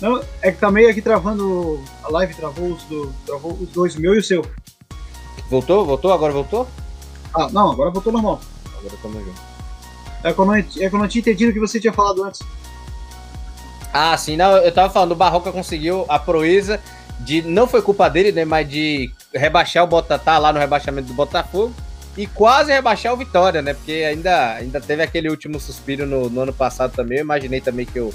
Não, é que tá meio aqui travando. A live travou os, do, travou os dois, o meu e o seu. Voltou? Voltou? Agora voltou? Ah, não, agora voltou normal. Agora estamos juntos. É que, eu não, é que eu não tinha entendido o que você tinha falado antes. Ah, sim, não, eu tava falando, o Barroca conseguiu a proeza de. Não foi culpa dele, né? Mas de rebaixar o Botatá lá no rebaixamento do Botafogo e quase rebaixar o Vitória, né? Porque ainda, ainda teve aquele último suspiro no, no, ano passado também. Eu imaginei também que o,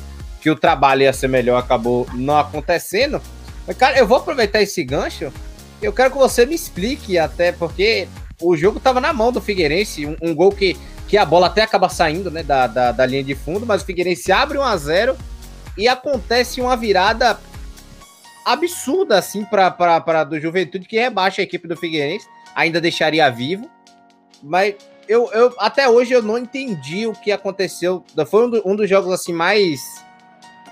que o trabalho ia ser melhor, acabou não acontecendo. Mas, cara, eu vou aproveitar esse gancho. Eu quero que você me explique, até porque o jogo tava na mão do Figueirense. Um, um gol que, que a bola até acaba saindo né, da, da, da linha de fundo, mas o Figueirense abre 1 a 0 e acontece uma virada absurda, assim, para do Juventude, que rebaixa a equipe do Figueirense. Ainda deixaria vivo. Mas eu, eu até hoje eu não entendi o que aconteceu. Foi um, do, um dos jogos assim mais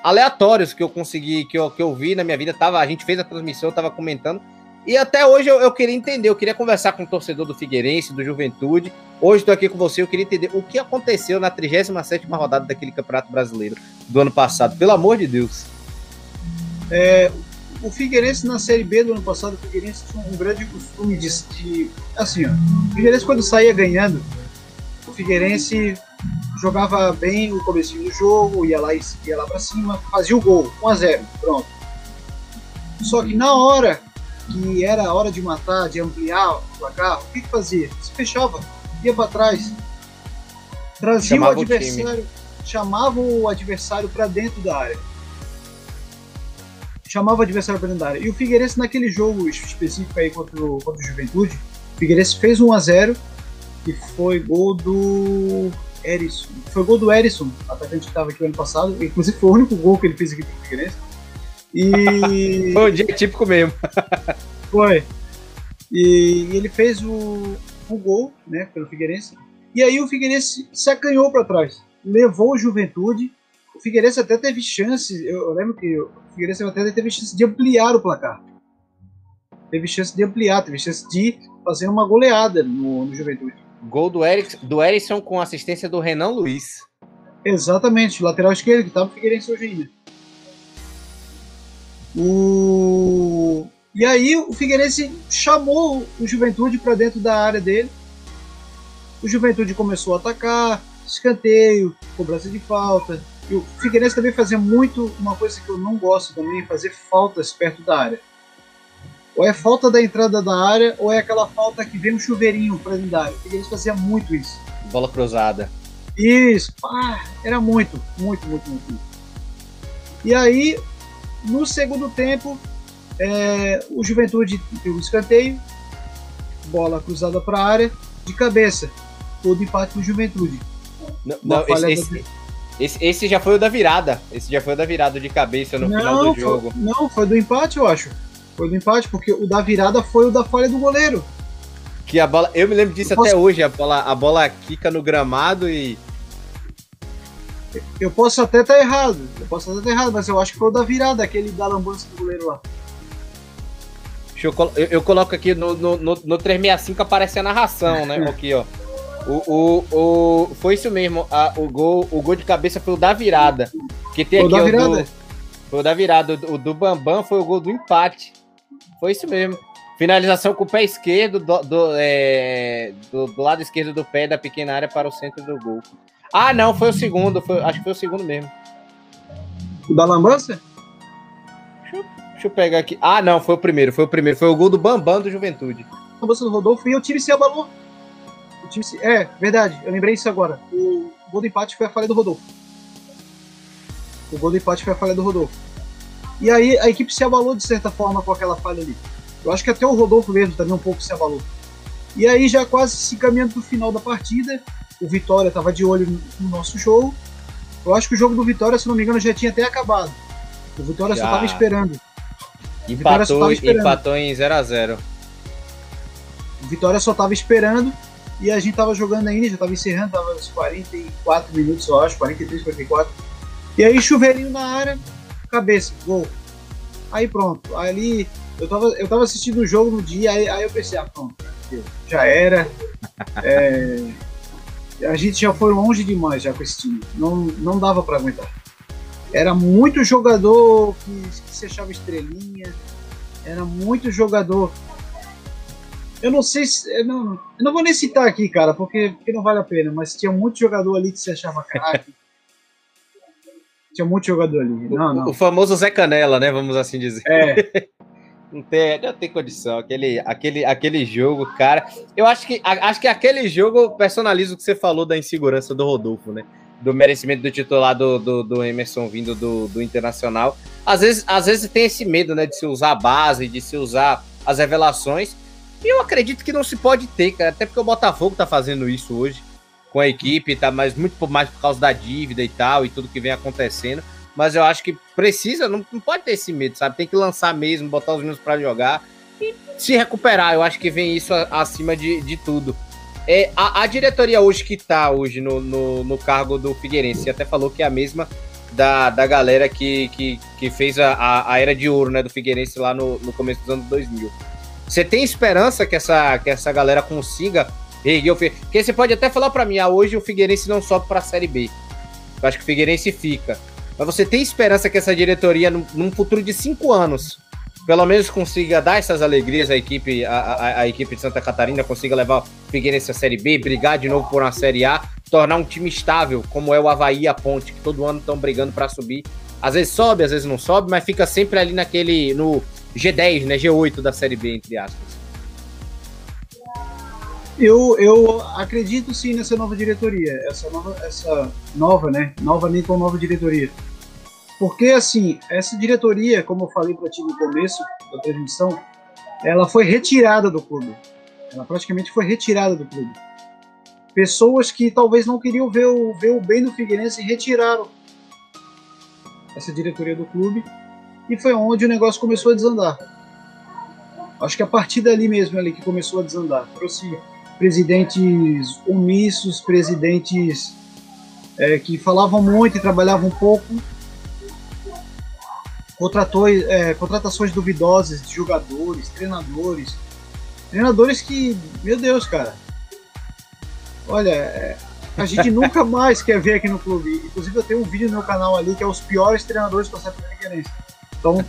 aleatórios que eu consegui, que eu, que eu vi na minha vida. Tava, a gente fez a transmissão, eu tava comentando. E até hoje eu, eu queria entender, eu queria conversar com o torcedor do Figueirense, do Juventude. Hoje estou aqui com você, eu queria entender o que aconteceu na 37 rodada daquele Campeonato Brasileiro do ano passado. Pelo amor de Deus. É, o Figueirense na Série B do ano passado, o Figueirense tinha um grande costume de, de assim, ó, o Figueirense quando saía ganhando, Figueirense jogava bem o começo do jogo, ia lá, ia lá para cima, fazia o gol, 1 a 0, pronto. Só que na hora que era a hora de matar, de ampliar o placar, o que, que fazia? Se fechava, ia para trás, trazia chamava o adversário, o chamava o adversário para dentro da área chamava o adversário para dentro da área. E o Figueirense, naquele jogo específico aí contra o, contra o Juventude, o Figueirense fez 1 a 0 e foi gol do Erisson. Foi gol do Erisson, atacante que estava aqui no ano passado. Inclusive foi o único gol que ele fez aqui pro Figueirense. E. foi um dia típico mesmo. foi. E, e ele fez o, o gol, né, pelo Figueirense. E aí o Figueirense se acanhou para trás. Levou o Juventude o Figueirense até teve chance, eu, lembro que o Figueirense até teve chance de ampliar o placar. Teve chance de ampliar, teve chance de fazer uma goleada no, no Juventude. Gol do, Eric, do Erisson com assistência do Renan Luiz. Exatamente, lateral esquerdo, que estava no Figueirense hoje ainda. O... E aí o Figueirense chamou o Juventude para dentro da área dele. O Juventude começou a atacar, escanteio, cobrança de falta, e o Figueirense também fazia muito uma coisa que eu não gosto também, fazer faltas perto da área. Ou é falta da entrada da área, ou é aquela falta que vem um chuveirinho para dentro da área. O Figueirense fazia muito isso. Bola cruzada. Isso, ah, era muito, muito, muito, muito. E aí, no segundo tempo, é, o Juventude pegou o escanteio, bola cruzada para a área, de cabeça. Todo empate com o Juventude. Não, não esse, esse, esse, esse já foi o da virada. Esse já foi o da virada de cabeça no não, final do jogo. Foi, não, foi do empate, eu acho. Foi do empate, porque o da virada foi o da falha do goleiro. Que a bola. Eu me lembro disso eu até posso... hoje. A bola, a bola quica no gramado e. Eu posso até estar errado. Eu posso até estar errado, mas eu acho que foi o da virada, aquele da lambança do goleiro lá. eu, eu, eu, coloco aqui no, no, no, no 365 aparece a narração, né? Aqui, ó. O, o, o, foi isso mesmo. A, o, gol, o gol de cabeça foi o da virada. Que tem aqui o do, foi o da virada. O do Bambam foi o gol do empate. Foi isso mesmo. Finalização com o pé esquerdo, do, do, é, do, do, lado esquerdo do pé da pequena área para o centro do gol. Ah, não, foi o segundo. Foi, acho que foi o segundo mesmo. O da lambança? Deixa, deixa, eu pegar aqui. Ah, não, foi o primeiro. Foi o primeiro. Foi o gol do Bambam do Juventude. Lambança do Rodolfo e eu tive se abalou. O time se... É, verdade. Eu lembrei isso agora. O gol do empate foi a falha do Rodolfo. O gol do empate foi a falha do Rodolfo. E aí a equipe se abalou de certa forma com aquela falha ali. Eu acho que até o Rodolfo mesmo também um pouco se abalou. E aí, já quase se caminhando para o final da partida, o Vitória estava de olho no nosso jogo. Eu acho que o jogo do Vitória, se não me engano, já tinha até acabado. O Vitória já. só estava esperando. Empatou, esperando. empatou em 0 a 0 O Vitória só estava esperando e a gente estava jogando ainda, já estava encerrando, estava uns 44 minutos, eu acho, 43, 44. E aí, chuveirinho na área, cabeça, gol. Aí pronto, ali eu tava, eu tava assistindo o jogo no dia, aí, aí eu pensei, ah, pronto, já era. É, a gente já foi longe demais já com esse time. Não, não dava para aguentar. Era muito jogador que, que se achava estrelinha. Era muito jogador. Eu não sei se. Eu não, eu não vou nem citar aqui, cara, porque, porque não vale a pena, mas tinha muito jogador ali que se achava craque. tinha muito jogador ali. Não, não. O, o famoso Zé Canela, né? Vamos assim dizer. É. Não tem, não tem condição. Aquele, aquele, aquele jogo, cara. Eu acho que, acho que aquele jogo personaliza o que você falou da insegurança do Rodolfo, né? Do merecimento do titular do, do, do Emerson vindo do, do Internacional. Às vezes, às vezes tem esse medo, né? De se usar a base, de se usar as revelações. E eu acredito que não se pode ter, cara. Até porque o Botafogo tá fazendo isso hoje com a equipe, tá? Mas muito mais por causa da dívida e tal, e tudo que vem acontecendo mas eu acho que precisa, não, não pode ter esse medo, sabe? Tem que lançar mesmo, botar os meninos para jogar e se recuperar. Eu acho que vem isso acima de, de tudo. É, a, a, diretoria hoje que tá hoje no, no, no, cargo do Figueirense, até falou que é a mesma da, da galera que, que, que fez a, a, a era de ouro né, do Figueirense lá no, no começo dos anos 2000. Você tem esperança que essa, que essa galera consiga erguer o Figueirense? Porque você pode até falar para mim, ah, hoje o Figueirense não sobe para a Série B. Eu acho que o Figueirense fica. Mas você tem esperança que essa diretoria, num futuro de cinco anos, pelo menos consiga dar essas alegrias à equipe, à, à, à, equipe de Santa Catarina, consiga levar o Figueirense à Série B, brigar de novo por uma Série A, tornar um time estável, como é o Havaí e a Ponte, que todo ano estão brigando para subir. Às vezes sobe, às vezes não sobe, mas fica sempre ali naquele, no G10, né, G8 da Série B, entre aspas. Eu, eu acredito sim nessa nova diretoria, essa nova, essa nova, né? Nova nem tão nova diretoria. Porque, assim, essa diretoria, como eu falei para ti no começo da transmissão, ela foi retirada do clube. Ela praticamente foi retirada do clube. Pessoas que talvez não queriam ver o, ver o bem do Figueirense retiraram essa diretoria do clube e foi onde o negócio começou a desandar. Acho que a partir dali mesmo ali que começou a desandar. Trouxe presidentes omissos, presidentes é, que falavam muito e trabalhavam pouco, contratou, é, contratações duvidosas de jogadores, treinadores, treinadores que, meu Deus, cara, olha, é, a gente nunca mais quer ver aqui no clube. Inclusive eu tenho um vídeo no meu canal ali que é os piores treinadores que eu sempre. Então,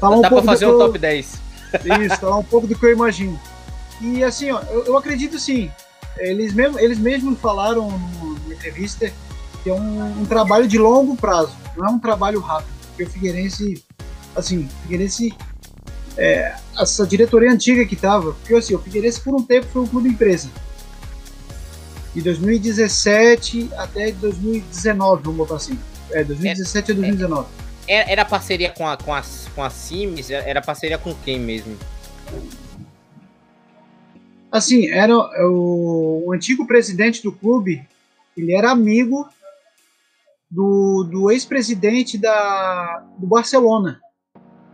falar um Dá pouco pra fazer um eu... top 10. Isso, falar um pouco do que eu imagino. E assim, ó, eu, eu acredito sim. Eles mesmo, eles mesmo falaram numa entrevista que é um, um, trabalho de longo prazo, não é um trabalho rápido. Porque o Figueirense, assim, o Figueirense, é, essa diretoria antiga que tava, porque assim, o Figueirense por um tempo foi um clube empresa. De 2017 até 2019, vamos botar assim. É, 2017 é, a 2019. É, era parceria com a, com, a, com a Sims? Era parceria com quem mesmo? Assim, era o, o antigo presidente do clube, ele era amigo do, do ex-presidente da do Barcelona,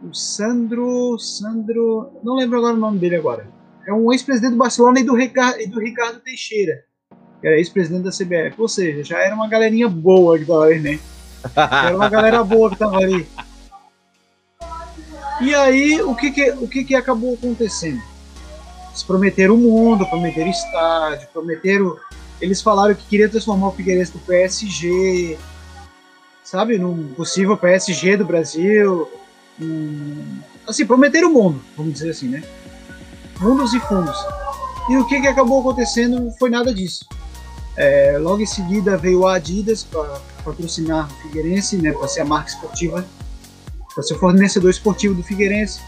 o Sandro, Sandro, não lembro agora o nome dele agora. É um ex-presidente do Barcelona e do Ricardo, e do Ricardo Teixeira, que era ex-presidente da CBF. Ou seja, já era uma galerinha boa que tava ali, né? Era uma galera boa que tava ali. E aí, o que que, o que que acabou acontecendo? Eles prometeram o mundo, prometeram estádio, prometeram... Eles falaram que queriam transformar o Figueirense do PSG, sabe? Num possível PSG do Brasil. Assim, prometeram o mundo, vamos dizer assim, né? Mundos e fundos. E o que, que acabou acontecendo foi nada disso. É, logo em seguida veio a Adidas para patrocinar o Figueirense, né, para ser a marca esportiva, para ser o fornecedor esportivo do Figueirense.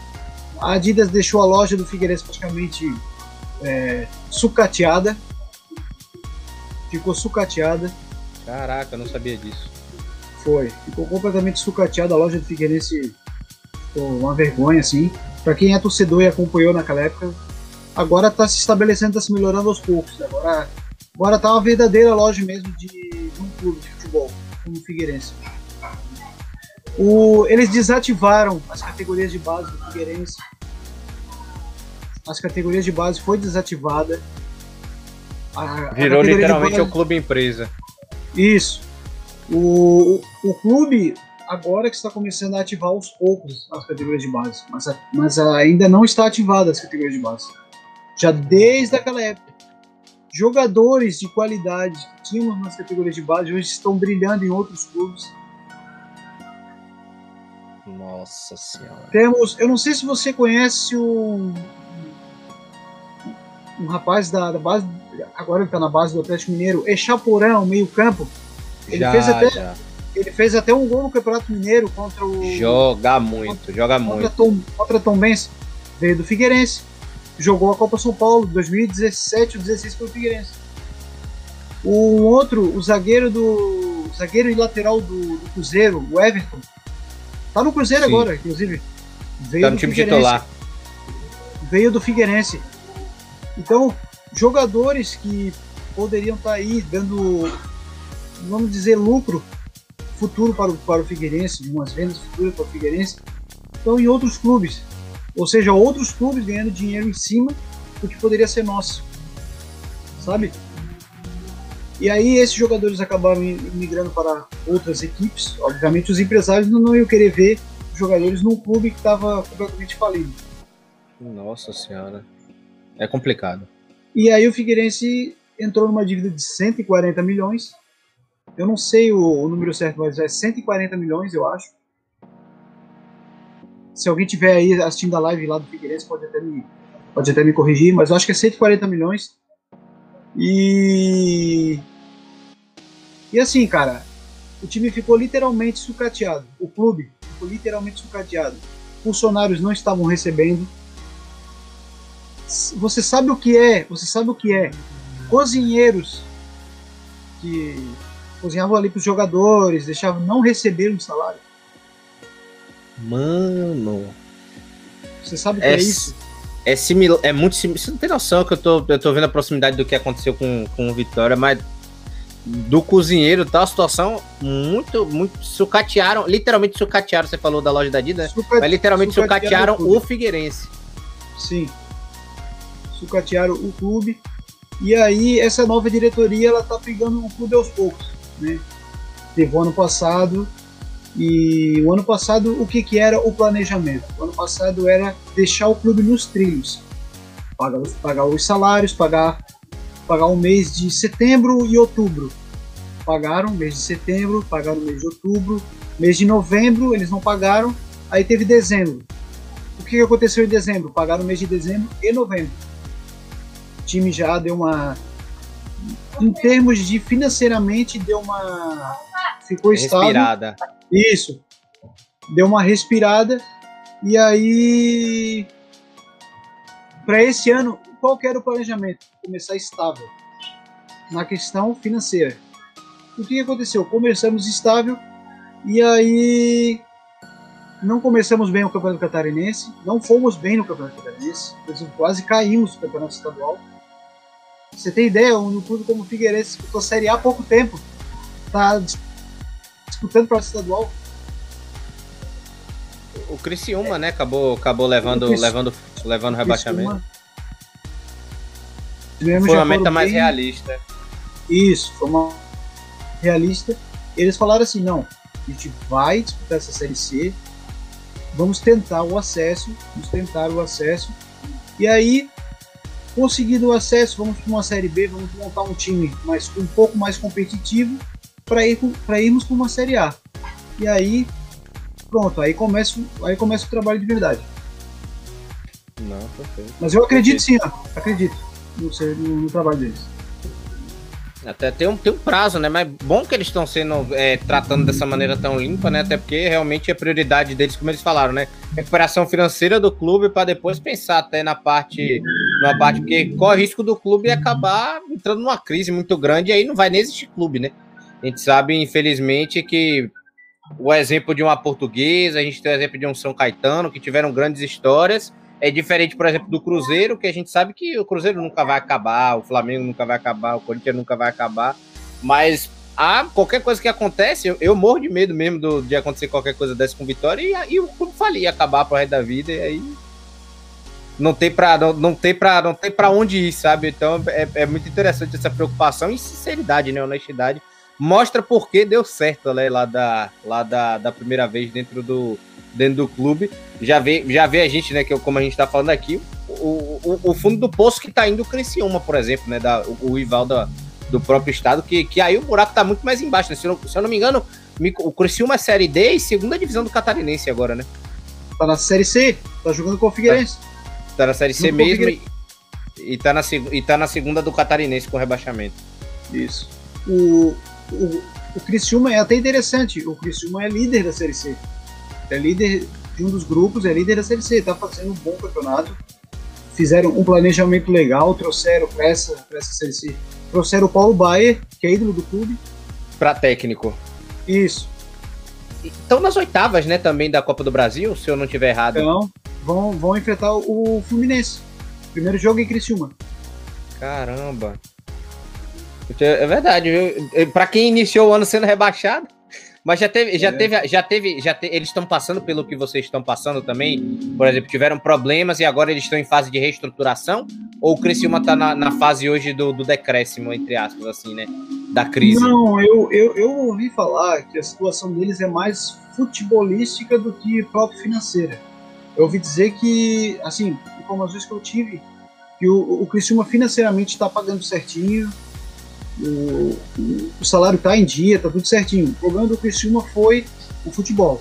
A Adidas deixou a loja do Figueirense praticamente é, sucateada. Ficou sucateada. Caraca, não sabia disso. Foi. Ficou completamente sucateada. A loja do Figueirense ficou uma vergonha, assim. Para quem é torcedor e acompanhou naquela época, agora está se estabelecendo, está se melhorando aos poucos. Agora, agora tá uma verdadeira loja mesmo de, de um clube de futebol, como o Figueirense. O, eles desativaram as categorias de base do Figueirense. As categorias de base foi desativada. A, Virou a literalmente base... o clube empresa. Isso. O, o, o, clube agora que está começando a ativar aos poucos as categorias de base, mas, mas ainda não está ativada as categorias de base. Já desde aquela época. Jogadores de qualidade que tínhamos nas categorias de base hoje estão brilhando em outros clubes nossa senhora. Temos, eu não sei se você conhece um, um rapaz da, da base, agora ele tá na base do Atlético Mineiro, Echaporão, meio-campo. Ele já, fez até já. ele fez até um gol no Campeonato Mineiro contra o Joga muito, contra, joga contra muito. Tom, contra Tom Benz, veio do Figueirense. Jogou a Copa São Paulo 2017 ou 2016 pelo Figueirense. O outro, o zagueiro do zagueiro e lateral do, do Cruzeiro, o Everton, Tá no Cruzeiro Sim. agora, inclusive. Veio tá no time titular. Veio do Figueirense. Então, jogadores que poderiam estar tá aí dando, vamos dizer, lucro futuro para o, para o Figueirense, umas vendas futuras para o Figueirense, estão em outros clubes. Ou seja, outros clubes ganhando dinheiro em cima do que poderia ser nosso. Sabe? E aí esses jogadores acabaram migrando para outras equipes. Obviamente os empresários não iam querer ver jogadores num clube que estava completamente falido. Nossa senhora. É complicado. E aí o Figueirense entrou numa dívida de 140 milhões. Eu não sei o, o número certo, mas é 140 milhões, eu acho. Se alguém tiver aí assistindo a live lá do Figueirense, pode até me, pode até me corrigir, mas eu acho que é 140 milhões. E e assim, cara, o time ficou literalmente sucateado. O clube ficou literalmente sucateado. Funcionários não estavam recebendo. Você sabe o que é? Você sabe o que é? Cozinheiros que cozinhavam ali para os jogadores, deixavam não receber um salário. Mano. Você sabe o que é, é isso? É similar, é muito similar. Você não tem noção que eu tô, eu tô vendo a proximidade do que aconteceu com, com o Vitória, mas do cozinheiro, tá? A situação muito, muito. Sucatearam, literalmente sucatearam. Você falou da loja da Adidas, né? mas literalmente sucatearam, sucatearam o, o Figueirense. Sim. Sucatearam o clube. E aí, essa nova diretoria, ela tá pegando o clube aos poucos, né? Teve o ano passado. E o ano passado, o que, que era o planejamento? O ano passado era deixar o clube nos trilhos. Pagar, pagar os salários, pagar pagar o mês de setembro e outubro. Pagaram mês de setembro, pagaram o mês de outubro, mês de novembro eles não pagaram, aí teve dezembro. O que aconteceu em dezembro? Pagaram o mês de dezembro e novembro. O time já deu uma. Em termos de financeiramente, deu uma. Ficou estável. Respirada. Isso. Deu uma respirada. E aí. Para esse ano, qual era o planejamento? Começar estável na questão financeira. O que aconteceu? Começamos estável e aí não começamos bem o Campeonato Catarinense, não fomos bem no Campeonato Catarinense, quase caímos no Campeonato Estadual. Você tem ideia, um clube como o Figueirense disputou a Série A há pouco tempo, está disputando para o estadual. O Criciúma, é. né, acabou, acabou levando, levando, levando rebaixamento. Foi uma meta mais bem... realista. Isso, foi uma realista. Eles falaram assim, não, a gente vai disputar essa série C. vamos tentar o acesso, vamos tentar o acesso. E aí, conseguindo o acesso, vamos para uma Série B, vamos montar um time mais, um pouco mais competitivo para ir, irmos para uma Série A. E aí, pronto, aí começa, aí começa o trabalho de verdade. Não, perfeito. Mas eu acredito sim, ó, acredito no, no, no trabalho deles. Até tem um, tem um prazo, né? Mas bom que eles estão sendo é, tratando dessa maneira tão limpa, né? Até porque realmente é prioridade deles, como eles falaram, né? Recuperação financeira do clube para depois pensar até na parte, na parte, porque corre risco do clube acabar entrando numa crise muito grande e aí não vai nem existir clube, né? A gente sabe, infelizmente, que o exemplo de uma portuguesa, a gente tem o exemplo de um São Caetano, que tiveram grandes histórias, é diferente, por exemplo, do Cruzeiro, que a gente sabe que o Cruzeiro nunca vai acabar, o Flamengo nunca vai acabar, o Corinthians nunca vai acabar. Mas a qualquer coisa que acontece, eu, eu morro de medo mesmo do, de acontecer qualquer coisa dessa com Vitória e, e o clube falir, acabar pro resto da vida, e aí não tem para não, não tem para não tem para onde ir, sabe? Então é, é muito interessante essa preocupação e sinceridade, né, honestidade. Mostra por que deu certo né, lá da lá da, da primeira vez dentro do dentro do clube. Já vê, já vê a gente, né, que como a gente tá falando aqui, o, o, o fundo do poço que tá indo o Criciúma, por exemplo, né, da, o, o rival da, do próprio estado, que, que aí o buraco tá muito mais embaixo, né? Se eu, se eu não me engano, o Criciúma é Série D e segunda divisão do Catarinense agora, né? Tá na Série C, tá jogando com o Figueirense. Tá, tá na Série C mesmo e, e, tá na, e tá na segunda do Catarinense com rebaixamento. Isso. O, o, o Criciúma é até interessante, o Criciúma é líder da Série C é líder de um dos grupos, é líder da Série C, está fazendo um bom campeonato. Fizeram um planejamento legal, trouxeram para essa, essa Série C, trouxeram o Paulo Baier, que é ídolo do clube. Para técnico. Isso. Estão nas oitavas, né, também da Copa do Brasil, se eu não estiver errado. Então, vão, vão enfrentar o Fluminense. Primeiro jogo em Criciúma. Caramba. É verdade, para quem iniciou o ano sendo rebaixado. Mas já teve, já é. teve, já teve, já te, eles estão passando pelo que vocês estão passando também. Por exemplo, tiveram problemas e agora eles estão em fase de reestruturação? Ou o Criciúma está na, na, fase hoje do, do, decréscimo, entre aspas, assim, né? Da crise? Não, eu, eu, eu ouvi falar que a situação deles é mais futebolística do que próprio financeira. Eu ouvi dizer que, assim, informações que eu tive, que o, o Criciúma financeiramente está pagando certinho, o, o salário está em dia, está tudo certinho. O problema do Criciúma foi o futebol.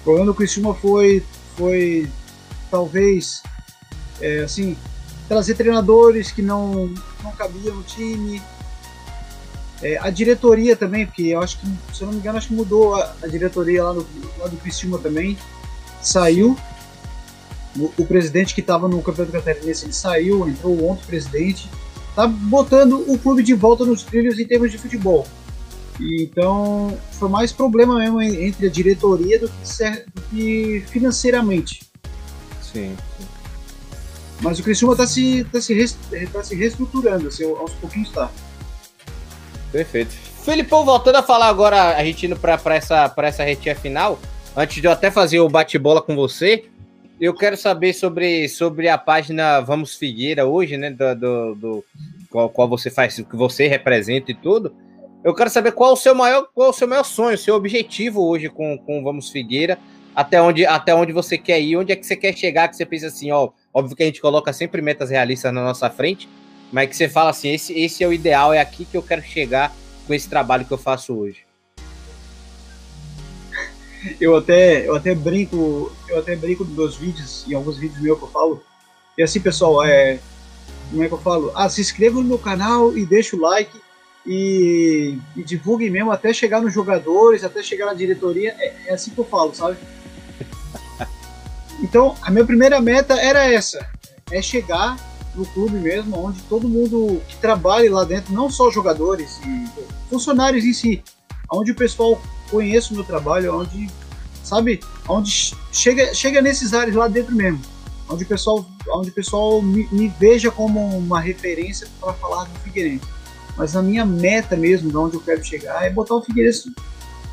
O problema do Criciúma foi, foi talvez, é, assim, trazer treinadores que não, não cabiam no time. É, a diretoria também, porque eu acho que, se eu não me engano, acho que mudou a, a diretoria lá, no, lá do Criciúma também. Saiu. O, o presidente que estava no Campeonato Catarinense ele saiu, entrou outro presidente tá botando o clube de volta nos trilhos em termos de futebol. Então foi mais problema mesmo entre a diretoria do que, do que financeiramente. Sim, sim. Mas o Criciúma está se, tá se, tá se reestruturando, assim, aos pouquinhos está. Perfeito. Filipão, voltando a falar agora, a gente indo para essa, essa retinha final, antes de eu até fazer o bate-bola com você, eu quero saber sobre, sobre a página Vamos Figueira hoje, né? Do, do, do qual, qual, você faz, que você representa e tudo. Eu quero saber qual o seu maior, qual o seu maior sonho, o seu objetivo hoje com, com Vamos Figueira, até onde, até onde você quer ir, onde é que você quer chegar, que você pensa assim, ó, óbvio que a gente coloca sempre metas realistas na nossa frente, mas que você fala assim, esse, esse é o ideal, é aqui que eu quero chegar com esse trabalho que eu faço hoje eu até, eu até brinco, eu até brinco nos meus vídeos, em alguns vídeos meus que eu falo. E assim, pessoal, é, como é que eu falo? Ah, se inscrevam no meu canal e deixa o like e, e divulguem mesmo até chegar nos jogadores, até chegar na diretoria. É, é assim que eu falo, sabe? Então, a minha primeira meta era essa: é chegar no clube mesmo, onde todo mundo que trabalha lá dentro, não só jogadores e funcionários em si, onde o pessoal conheça o meu trabalho, onde, sabe, onde chega, chega nesses áreas lá dentro mesmo, onde o pessoal, onde o pessoal me, me veja como uma referência para falar do Figueirense. Mas a minha meta mesmo, de onde eu quero chegar, é botar o Figueirense,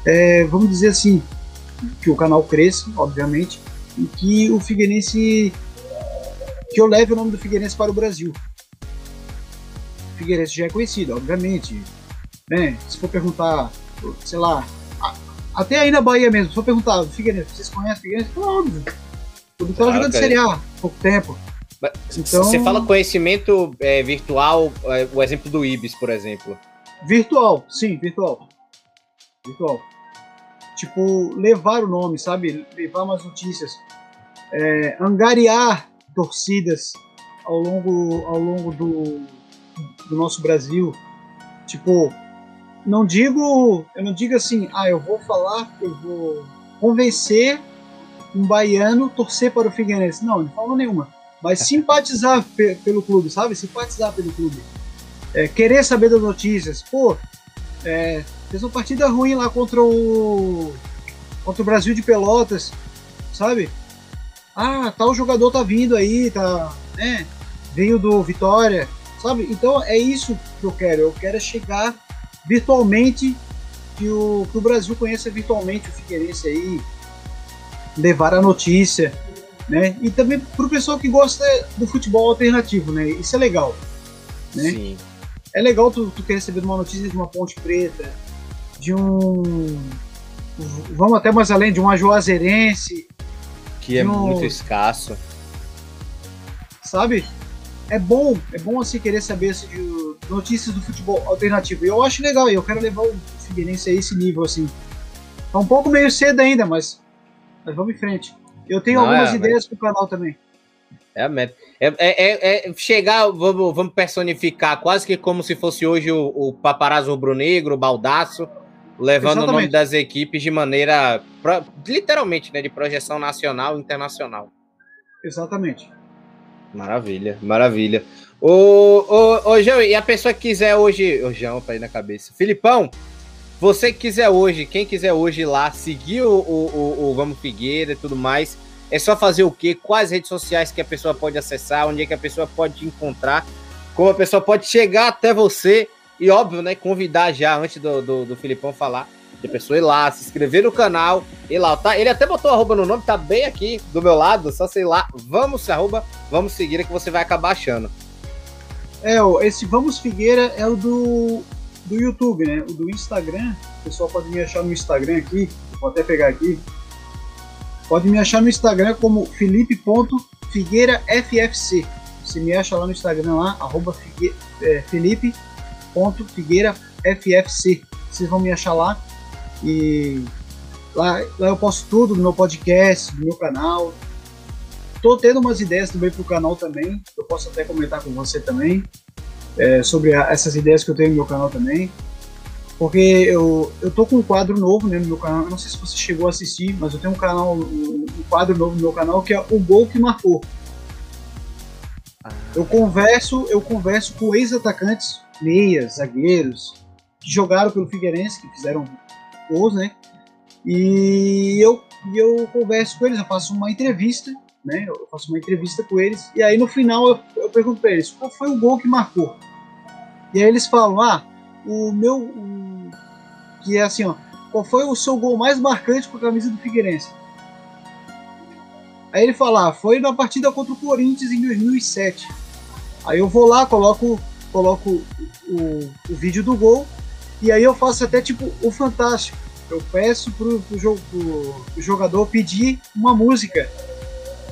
é, vamos dizer assim, que o canal cresça, obviamente, e que o Figueirense, que eu leve o nome do Figueirense para o Brasil. O Figueirense já é conhecido, obviamente, né? Se for perguntar sei lá, até aí na Bahia mesmo, só perguntar, Figueirense, vocês conhecem Figueirense? Óbvio. O Vitória claro, jogando Série A há pouco tempo. Então, você fala conhecimento é, virtual, é, o exemplo do Ibis, por exemplo. Virtual, sim, virtual. Virtual. Tipo, levar o nome, sabe? Levar umas notícias. É, angariar torcidas ao longo, ao longo do, do nosso Brasil. Tipo, não digo, eu não digo assim, ah, eu vou falar, eu vou convencer um baiano torcer para o Figueirense. Não, de forma nenhuma. Mas simpatizar pe pelo clube, sabe? Simpatizar pelo clube. É, querer saber das notícias. Pô, é, fez uma partida ruim lá contra o contra o Brasil de Pelotas, sabe? Ah, tal jogador tá vindo aí, tá, né? Veio do Vitória, sabe? Então é isso que eu quero. Eu quero chegar virtualmente que o, que o Brasil conheça virtualmente o Figueirense aí, levar a notícia, né? E também para o pessoal que gosta do futebol alternativo, né? Isso é legal, né? Sim. É legal tu, tu querer receber uma notícia de uma Ponte Preta, de um vamos até mais além de um ajuazeirense que é um, muito escasso sabe é bom é bom assim querer saber assim, de notícias do futebol alternativo e eu acho legal e eu quero levar o Figueirense a esse nível assim tá um pouco meio cedo ainda mas mas vamos em frente eu tenho Não, algumas é, ideias pro canal também é a meta. É, é, é, chegar, vamos, vamos personificar quase que como se fosse hoje o, o paparazzo rubro-negro, o baldaço, levando Exatamente. o nome das equipes de maneira, literalmente, né, de projeção nacional e internacional. Exatamente. Maravilha, maravilha. Ô, ô, ô João, e a pessoa que quiser hoje. Ô, João, pra ir na cabeça. Filipão, você que quiser hoje, quem quiser hoje lá, seguir o, o, o, o Vamos Figueira e tudo mais, é só fazer o quê? Quais redes sociais que a pessoa pode acessar? Onde é que a pessoa pode te encontrar? Como a pessoa pode chegar até você e, óbvio, né, convidar já, antes do, do, do Filipão falar, de pessoa ir lá, se inscrever no canal, ir lá, tá? Ele até botou arroba no nome, tá bem aqui do meu lado, só sei lá, vamos arroba, vamos seguir que você vai acabar achando. É, esse Vamos Figueira é o do, do YouTube, né? O do Instagram, o pessoal pode me achar no Instagram aqui, vou até pegar aqui. Pode me achar no Instagram como felipe.figueirafc. Você me acha lá no Instagram lá, arroba figue, é. Vocês vão me achar lá. E lá, lá eu posto tudo no meu podcast, no meu canal. Tô tendo umas ideias também pro canal também. Eu posso até comentar com você também. É, sobre a, essas ideias que eu tenho no meu canal também. Porque eu, eu tô com um quadro novo né, no meu canal. Eu não sei se você chegou a assistir, mas eu tenho um canal, um, um quadro novo no meu canal que é o gol que marcou. Ah. Eu converso, eu converso com ex-atacantes, meias, zagueiros, que jogaram pelo Figueirense, que fizeram gols, né? E eu, eu converso com eles, eu faço uma entrevista, né? Eu faço uma entrevista com eles, e aí no final eu, eu pergunto para eles qual foi o gol que marcou. E aí eles falam: ah, o meu. O, que é assim, ó. Qual foi o seu gol mais marcante com a camisa do Figueirense? Aí ele fala: ah, foi na partida contra o Corinthians em 2007. Aí eu vou lá, coloco, coloco o, o, o vídeo do gol e aí eu faço até tipo o fantástico. Eu peço pro, pro, jogo, pro jogador pedir uma música.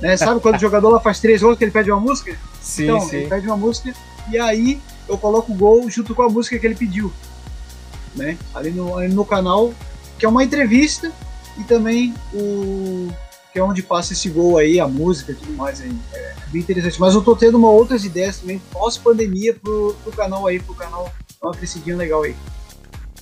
Né? Sabe quando o jogador lá faz três gols que ele pede uma música? Sim, então, sim. ele pede uma música e aí eu coloco o gol junto com a música que ele pediu. Né? Ali, no, ali no canal, que é uma entrevista e também o que é onde passa esse gol aí, a música e tudo mais aí. É bem interessante. Mas eu tô tendo uma outras ideias também pós-pandemia pro, pro canal aí, pro canal dar uma crescidinha legal aí.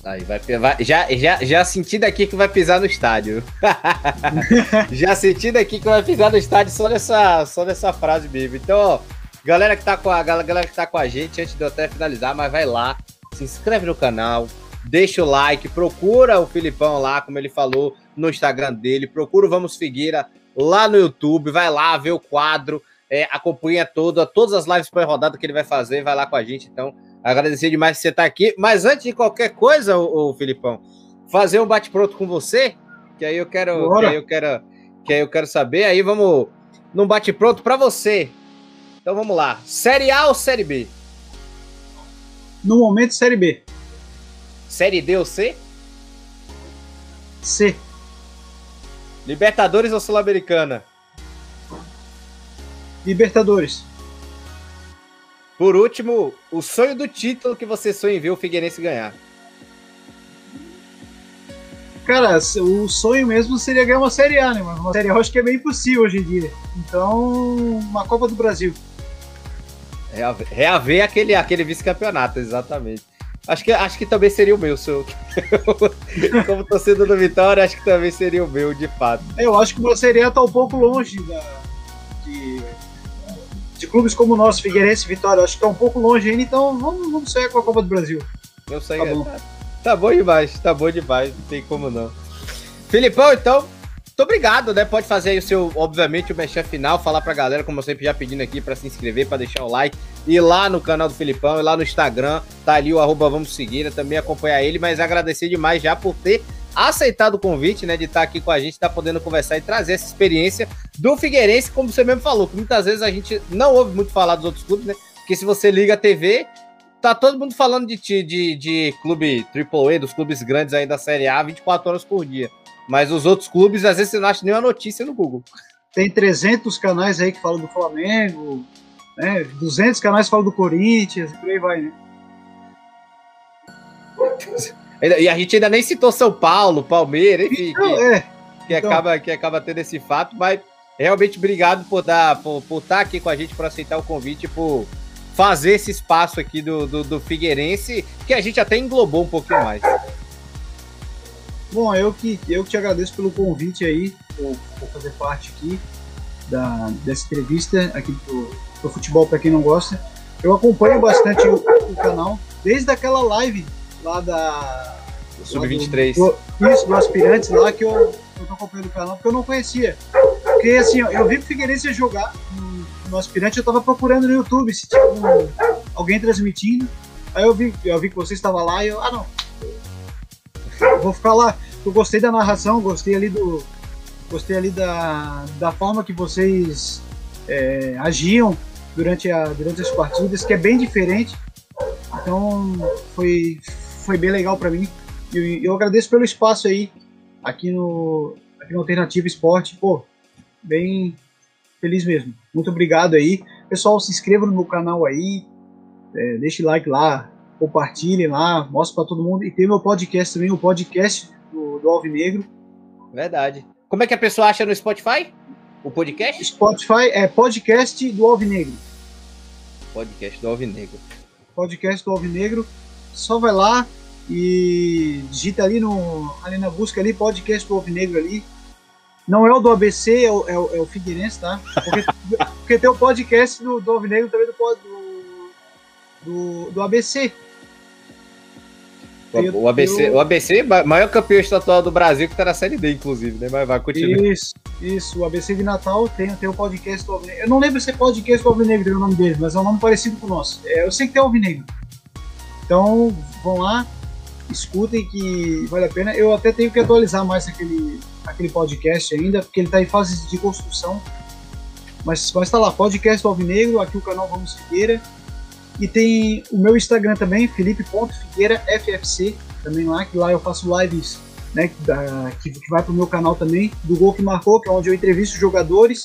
Aí vai, vai, já, já, já senti daqui que vai pisar no estádio. já senti daqui que vai pisar no estádio só nessa, só nessa frase mesmo. Então, galera que tá com a galera que tá com a gente, antes de eu até finalizar, mas vai lá, se inscreve no canal, deixa o like, procura o Filipão lá, como ele falou, no Instagram dele, procura o Vamos Figueira lá no YouTube, vai lá ver o quadro, é, acompanha toda, todas as lives por rodada que ele vai fazer, vai lá com a gente, então Agradecer demais que você está aqui. Mas antes de qualquer coisa, ô, ô Filipão, fazer um bate-pronto com você, que aí eu quero, que aí eu quero, que aí eu quero saber. Aí vamos num bate-pronto para você. Então vamos lá. Série A ou Série B? No momento, Série B. Série D ou C? C. Libertadores ou Sul-Americana? Libertadores. Por último, o sonho do título que você sonha em ver o Figueirense ganhar. Cara, o sonho mesmo seria ganhar uma Série A, né? Mas uma Série A eu acho que é bem impossível hoje em dia. Então, uma Copa do Brasil. Reaver, reaver aquele, aquele vice-campeonato, exatamente. Acho que, acho que também seria o meu, seu. Como torcedor do Vitória, acho que também seria o meu, de fato. Eu acho que uma Série A tá um pouco longe da, de clubes como o nosso, Figueirense Vitória. Acho que tá um pouco longe ainda, então vamos, vamos sair com a Copa do Brasil. Eu sei, tá, bom. Tá, tá bom demais, tá bom demais, não tem como não. Filipão, então, muito obrigado, né? Pode fazer aí o seu, obviamente, o mexer final, falar pra galera, como eu sempre já pedindo aqui, para se inscrever, para deixar o like, ir lá no canal do Filipão, ir lá no Instagram, tá ali o arroba vamos seguir, né? também acompanhar ele, mas agradecer demais já por ter aceitado o convite, né, de estar aqui com a gente, estar tá podendo conversar e trazer essa experiência do Figueirense, como você mesmo falou, que muitas vezes a gente não ouve muito falar dos outros clubes, né? Porque se você liga a TV, tá todo mundo falando de, de, de clube AAA, dos clubes grandes aí da Série A, 24 horas por dia. Mas os outros clubes, às vezes, você não acha nenhuma notícia no Google. Tem 300 canais aí que falam do Flamengo, né? 200 canais falam do Corinthians, e por aí vai, né? E a gente ainda nem citou São Paulo, Palmeiras, enfim. Então, que, é. que então. acaba, que acaba tendo esse fato, mas realmente obrigado por, dar, por, por estar aqui com a gente, por aceitar o convite, por fazer esse espaço aqui do, do, do Figueirense, que a gente até englobou um pouquinho mais. Bom, eu que, eu que te agradeço pelo convite aí, por, por fazer parte aqui da, dessa entrevista aqui do, do futebol para quem não gosta. Eu acompanho bastante o, o, canal, desde aquela live lá da. Sub-23. Isso, do Aspirantes lá que eu, eu tô acompanhando o canal, porque eu não conhecia. Porque assim, eu vi que o Figueirense ia jogar no, no Aspirante, eu tava procurando no YouTube se tinha algum, alguém transmitindo. Aí eu vi, eu vi que você estava lá e eu, ah não, vou ficar lá. Eu gostei da narração, gostei ali do. Gostei ali da, da forma que vocês é, agiam durante, a, durante as partidas, que é bem diferente. Então foi, foi bem legal para mim. E eu, eu agradeço pelo espaço aí aqui no, aqui no Alternativa Esporte. Pô, bem feliz mesmo. Muito obrigado aí. Pessoal, se inscreva no meu canal aí, é, deixe like lá, compartilhem lá, mostre para todo mundo. E tem meu podcast também, o podcast do, do Alvinegro. Verdade. Como é que a pessoa acha no Spotify? O podcast? Spotify é podcast do Alvinegro. Podcast do Alvinegro. Podcast do Alvinegro. Só vai lá e digita ali, no, ali na busca ali, podcast do Alvinegro ali. Não é o do ABC, é o, é o, é o Figueirense, tá? Porque, porque, tem o podcast do, do Alvinegro também do, do, do, ABC. O, o, ABC, o ABC, maior campeão estadual do Brasil, que tá na Série D, inclusive, né? Mas vai, continua. Isso, isso. O ABC de Natal tem, tem o podcast do Alvinegro. Eu não lembro se é podcast do Alvinegro, é o nome dele, mas é um nome parecido com o nosso. É, eu sei que tem Alvinegro. Então, vão lá, escutem que vale a pena. Eu até tenho que atualizar mais aquele, aquele podcast ainda, porque ele tá em fase de construção. Mas vai estar tá lá, podcast Alvinegro, aqui o canal Vamos Figueira. E tem o meu Instagram também, felipe.figueira.ffc, também lá, que lá eu faço lives né, que, que vai pro meu canal também, do Gol que Marcou, que é onde eu entrevisto jogadores.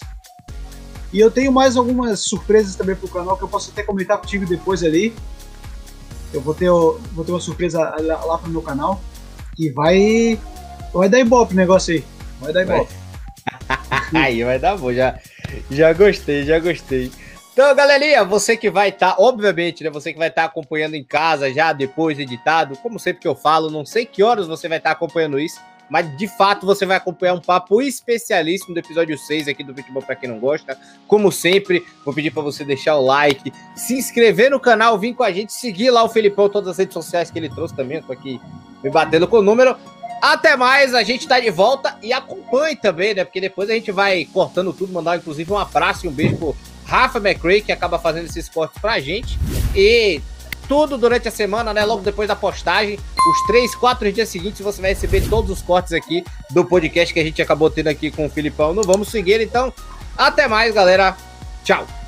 E eu tenho mais algumas surpresas também pro canal que eu posso até comentar contigo depois ali. Eu vou ter, vou ter uma surpresa lá, lá pro meu canal. Que vai. Vai dar ibope o negócio aí. Vai dar ibope. aí vai dar bom, já, já gostei, já gostei. Então, galerinha, você que vai estar, tá, obviamente, né? Você que vai estar tá acompanhando em casa já depois editado, como sempre que eu falo, não sei que horas você vai estar tá acompanhando isso, mas de fato você vai acompanhar um papo especialíssimo do episódio 6 aqui do Futebol para quem não gosta. Como sempre, vou pedir para você deixar o like, se inscrever no canal, vir com a gente, seguir lá o Felipão, todas as redes sociais que ele trouxe também, tô aqui me batendo com o número. Até mais, a gente tá de volta e acompanhe também, né? Porque depois a gente vai cortando tudo, mandar inclusive um abraço e um beijo pro Rafa McRae, que acaba fazendo esses cortes pra gente. E tudo durante a semana, né? Logo depois da postagem, os três, quatro dias seguintes, você vai receber todos os cortes aqui do podcast que a gente acabou tendo aqui com o Filipão. Não vamos seguir, então. Até mais, galera. Tchau.